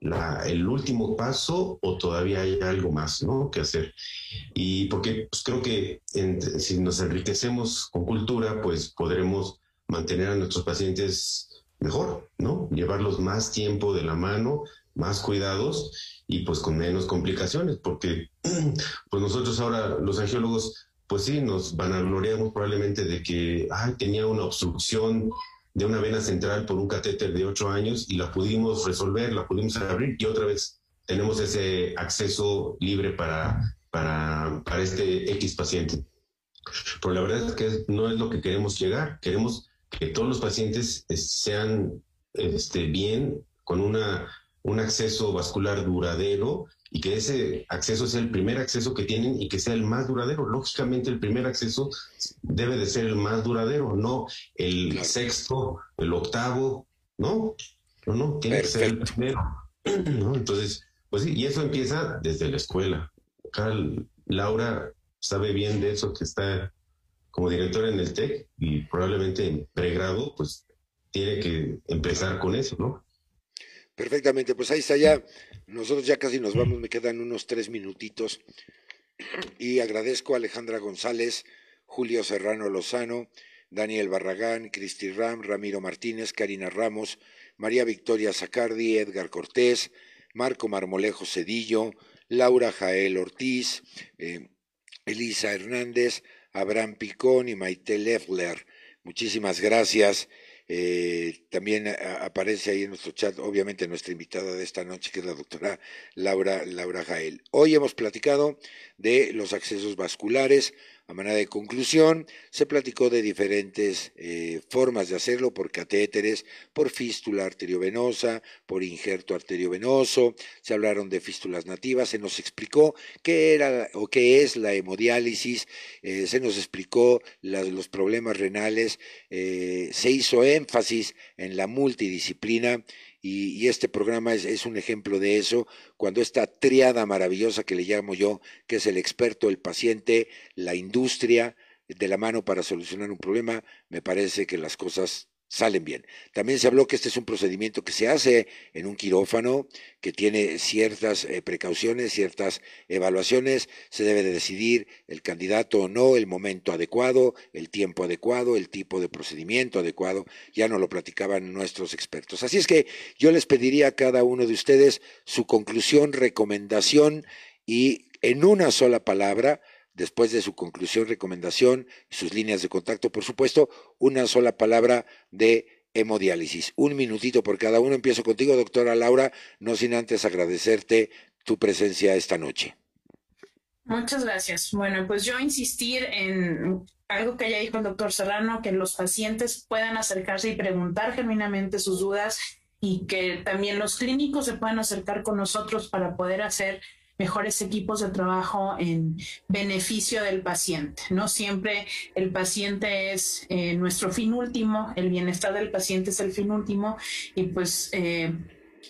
la, el último paso o todavía hay algo más, ¿no? Que hacer. Y porque pues, creo que si nos enriquecemos con cultura, pues podremos mantener a nuestros pacientes mejor, ¿no? Llevarlos más tiempo de la mano, más cuidados y pues con menos complicaciones, porque pues nosotros ahora los angiólogos pues sí, nos vanagloriamos probablemente de que tenía una obstrucción de una vena central por un catéter de ocho años y la pudimos resolver, la pudimos abrir y otra vez tenemos ese acceso libre para, para, para este X paciente. Pero la verdad es que no es lo que queremos llegar. Queremos que todos los pacientes eh, sean este, bien, con una, un acceso vascular duradero y que ese acceso sea el primer acceso que tienen y que sea el más duradero. Lógicamente el primer acceso debe de ser el más duradero, no el sexto, el octavo, no, no, no, tiene que ser el primero. Entonces, pues sí, y eso empieza desde la escuela. Laura sabe bien de eso que está como directora en el TEC y probablemente en pregrado, pues tiene que empezar con eso, ¿no? Perfectamente, pues ahí está ya. Nosotros ya casi nos vamos, me quedan unos tres minutitos. Y agradezco a Alejandra González, Julio Serrano Lozano, Daniel Barragán, Cristi Ram, Ramiro Martínez, Karina Ramos, María Victoria Zacardi, Edgar Cortés, Marco Marmolejo Cedillo, Laura Jael Ortiz, eh, Elisa Hernández, Abraham Picón y Maite Leffler. Muchísimas gracias. Eh, también aparece ahí en nuestro chat, obviamente, nuestra invitada de esta noche, que es la doctora Laura, Laura Jael. Hoy hemos platicado de los accesos vasculares, a manera de conclusión, se platicó de diferentes eh, formas de hacerlo por catéteres, por fístula arteriovenosa, por injerto arteriovenoso, se hablaron de fístulas nativas, se nos explicó qué era o qué es la hemodiálisis, eh, se nos explicó los problemas renales, eh, se hizo énfasis en la multidisciplina y, este programa es, un ejemplo de eso, cuando esta triada maravillosa que le llamo yo, que es el experto, el paciente, la industria, de la mano para solucionar un problema, me parece que las cosas salen bien. También se habló que este es un procedimiento que se hace en un quirófano, que tiene ciertas eh, precauciones, ciertas evaluaciones, se debe de decidir el candidato o no, el momento adecuado, el tiempo adecuado, el tipo de procedimiento adecuado, ya no lo platicaban nuestros expertos. Así es que yo les pediría a cada uno de ustedes su conclusión, recomendación y en una sola palabra, después de su conclusión, recomendación, sus líneas de contacto, por supuesto, una sola palabra de hemodiálisis. Un minutito por cada uno. Empiezo contigo, doctora Laura, no sin antes agradecerte tu presencia esta noche. Muchas gracias. Bueno, pues yo insistir en algo que ya dijo el doctor Serrano, que los pacientes puedan acercarse y preguntar genuinamente sus dudas y que también los clínicos se puedan acercar con nosotros para poder hacer mejores equipos de trabajo en beneficio del paciente. No siempre el paciente es eh, nuestro fin último, el bienestar del paciente es el fin último y pues eh,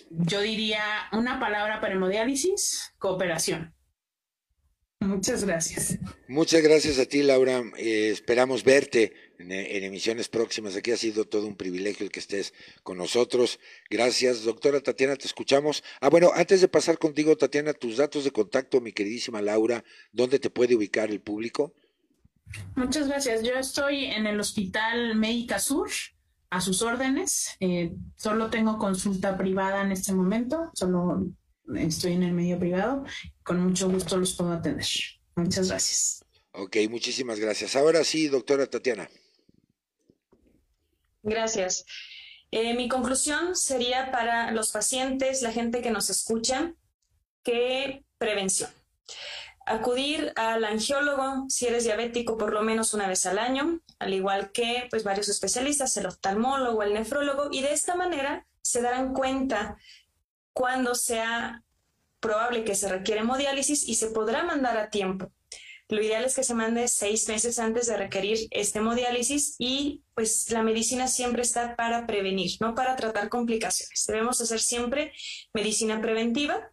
yo diría una palabra para hemodiálisis, cooperación. Muchas gracias. Muchas gracias a ti, Laura. Eh, esperamos verte en, emisiones próximas. Aquí ha sido todo un privilegio el que estés con nosotros. Gracias, doctora Tatiana, te escuchamos. Ah, bueno, antes de pasar contigo, Tatiana, tus datos de contacto, mi queridísima Laura, ¿dónde te puede ubicar el público? Muchas gracias. Yo estoy en el Hospital Médica Sur, a sus órdenes. Eh, solo tengo consulta privada en este momento, solo estoy en el medio privado. Con mucho gusto los puedo atender. Muchas gracias. Ok, muchísimas gracias. Ahora sí, doctora Tatiana. Gracias. Eh, mi conclusión sería para los pacientes, la gente que nos escucha, que prevención. Acudir al angiólogo si eres diabético por lo menos una vez al año, al igual que pues, varios especialistas, el oftalmólogo, el nefrólogo, y de esta manera se darán cuenta cuando sea probable que se requiere hemodiálisis y se podrá mandar a tiempo. Lo ideal es que se mande seis meses antes de requerir este hemodiálisis y pues la medicina siempre está para prevenir, no para tratar complicaciones. Debemos hacer siempre medicina preventiva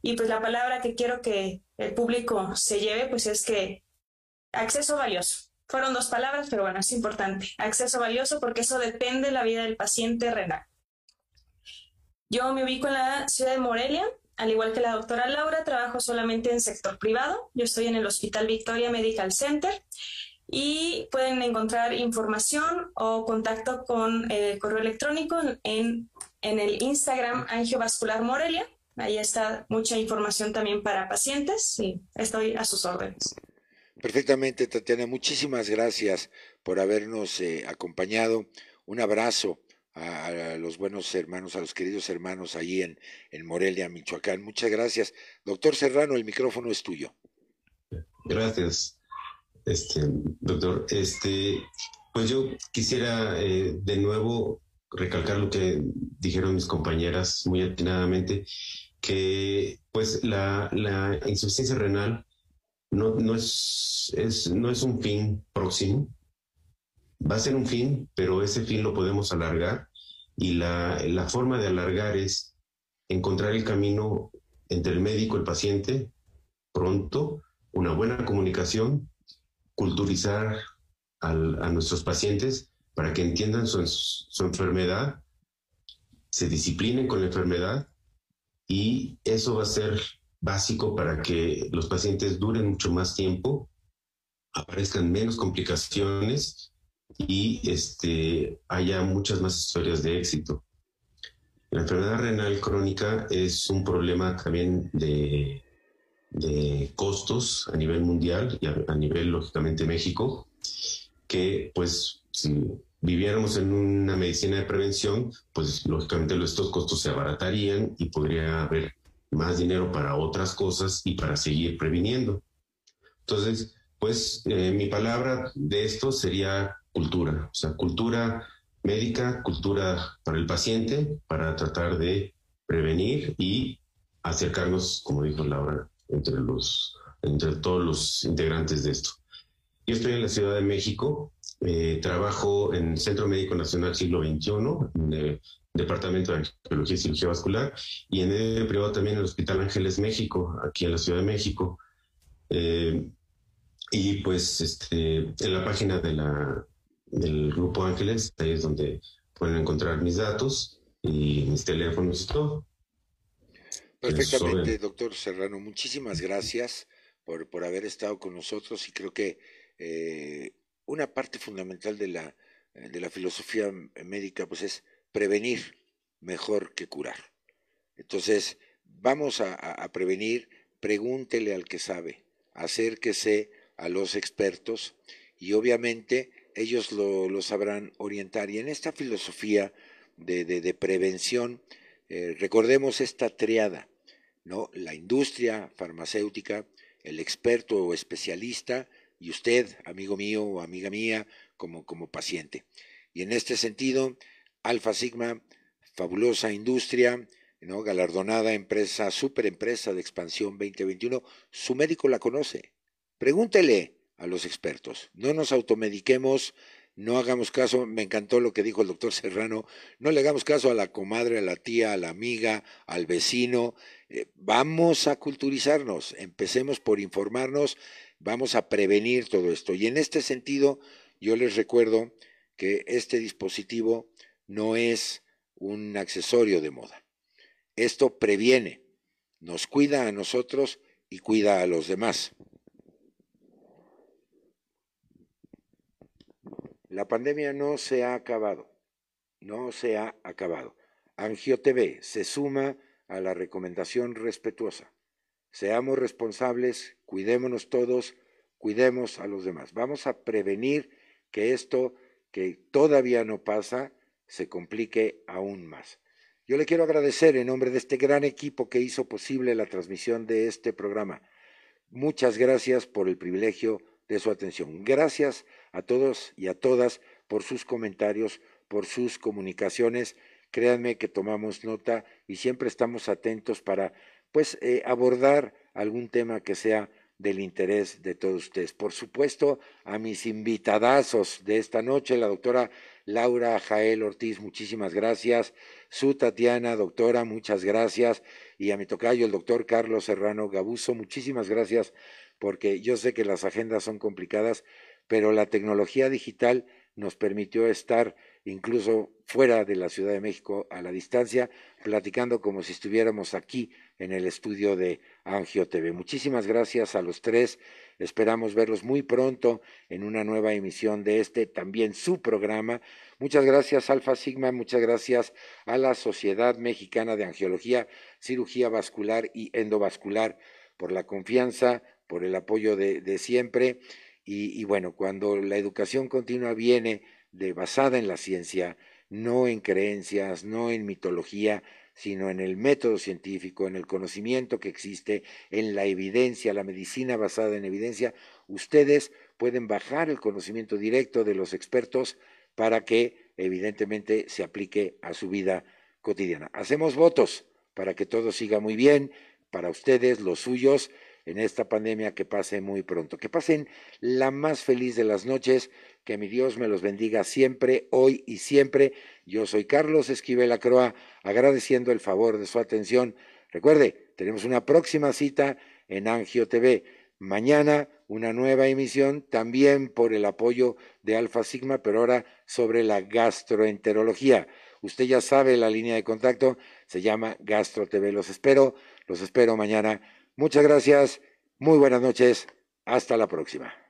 y pues la palabra que quiero que el público se lleve pues es que acceso valioso. Fueron dos palabras, pero bueno, es importante. Acceso valioso porque eso depende de la vida del paciente renal. Yo me ubico en la ciudad de Morelia, al igual que la doctora Laura, trabajo solamente en sector privado. Yo estoy en el Hospital Victoria Medical Center y pueden encontrar información o contacto con el correo electrónico en, en el Instagram Angiovascular Morelia. Ahí está mucha información también para pacientes y estoy a sus órdenes. Perfectamente, Tatiana. Muchísimas gracias por habernos eh, acompañado. Un abrazo a, los buenos hermanos, a los queridos hermanos ahí en, en Morelia, Michoacán. Muchas gracias. Doctor Serrano, el micrófono es tuyo. Gracias, este, doctor. Este, pues yo quisiera eh, de nuevo recalcar lo que dijeron mis compañeras muy atinadamente, que pues la, la insuficiencia renal no, no, es, es, no es un fin próximo, va a ser un fin, pero ese fin lo podemos alargar. Y la, la forma de alargar es encontrar el camino entre el médico y el paciente pronto, una buena comunicación, culturizar a nuestros pacientes para que entiendan su, su, enfermedad, se disciplinen con la enfermedad y eso va a ser básico para que los pacientes duren mucho más tiempo, aparezcan menos complicaciones y este, haya muchas más historias de éxito. La enfermedad renal crónica es un problema también de, de costos a nivel mundial y a, nivel, lógicamente, México, que pues si viviéramos en una medicina de prevención, pues lógicamente estos costos se abaratarían y podría haber más dinero para otras cosas y para seguir previniendo. Entonces, pues eh, mi palabra de esto sería cultura, o sea, cultura médica, cultura para el paciente, para tratar de prevenir y acercarnos, como dijo Laura, entre, los, entre todos los integrantes de esto. Yo estoy en la Ciudad de México, eh, trabajo en el Centro Médico Nacional Siglo XXI, en el Departamento de Angiología y Cirugía Vascular, y en el privado también en el Hospital Ángeles México, aquí en la Ciudad de México. Eh, y pues este, en la página de la, del Grupo Ángeles, ahí es donde pueden encontrar mis datos y mis teléfonos y todo. Perfectamente, doctor Serrano. Muchísimas gracias por, por haber estado con nosotros y creo que eh, una parte fundamental de la, de la filosofía médica pues es prevenir mejor que curar. Entonces, vamos a, prevenir, pregúntele al que sabe, acérquese a los expertos y obviamente ellos lo, sabrán orientar. Y en esta filosofía de, prevención, eh, recordemos esta triada, ¿no? La industria farmacéutica, el experto o especialista y usted, amigo mío o amiga mía, como, como paciente. Y en este sentido, Alfa Sigma, fabulosa industria, ¿no? galardonada empresa, superempresa de expansión 2021, su médico la conoce. Pregúntele a los expertos. No nos automediquemos, no hagamos caso, me encantó lo que dijo el doctor Serrano, no le hagamos caso a la comadre, a la tía, a la amiga, al vecino. Eh, vamos a culturizarnos, empecemos por informarnos, vamos a prevenir todo esto. Y en este sentido, yo les recuerdo que este dispositivo no es un accesorio de moda. Esto previene, nos cuida a nosotros y cuida a los demás. La pandemia no se ha acabado, no se ha acabado. Angio TV se suma a la recomendación respetuosa. Seamos responsables, cuidémonos todos, cuidemos a los demás. Vamos a prevenir que esto que todavía no pasa se complique aún más. Yo le quiero agradecer en nombre de este gran equipo que hizo posible la transmisión de este programa. Muchas gracias por el privilegio de su atención. Gracias a todos y a todas por sus comentarios, por sus comunicaciones. Créanme que tomamos nota y siempre estamos atentos para pues eh, abordar algún tema que sea del interés de todos ustedes. Por supuesto, a mis invitadazos de esta noche, la doctora Laura Jael Ortiz, muchísimas gracias. Su Tatiana, doctora, muchas gracias. Y a mi tocayo, el doctor Carlos Serrano Gabuso, muchísimas gracias, porque yo sé que las agendas son complicadas, pero la tecnología digital nos permitió estar incluso fuera de la Ciudad de México a la distancia, platicando como si estuviéramos aquí en el estudio de Angio TV. Muchísimas gracias a los tres. Esperamos verlos muy pronto en una nueva emisión de este también su programa. Muchas gracias Alfa Sigma, muchas gracias a la Sociedad Mexicana de Angiología, Cirugía Vascular y Endovascular por la confianza, por el apoyo de, siempre. Y, bueno, cuando la educación continua viene de, basada en la ciencia, no en creencias, no en mitología, sino en el método científico, en el conocimiento que existe, en la evidencia, la medicina basada en evidencia, ustedes pueden bajar el conocimiento directo de los expertos para que evidentemente se aplique a su vida cotidiana. Hacemos votos para que todo siga muy bien, para ustedes, los suyos, en esta pandemia que pase muy pronto. Que pasen la más feliz de las noches, que mi Dios me los bendiga siempre, hoy y siempre. Yo soy Carlos Esquivel Acroa, agradeciendo el favor de su atención. Recuerde, tenemos una próxima cita en Angio TV. Mañana una nueva emisión, también por el apoyo de Alfa Sigma, pero ahora sobre la gastroenterología. Usted ya sabe la línea de contacto, se llama Gastro TV. Los espero, los espero mañana Muchas gracias, muy buenas noches, hasta la próxima.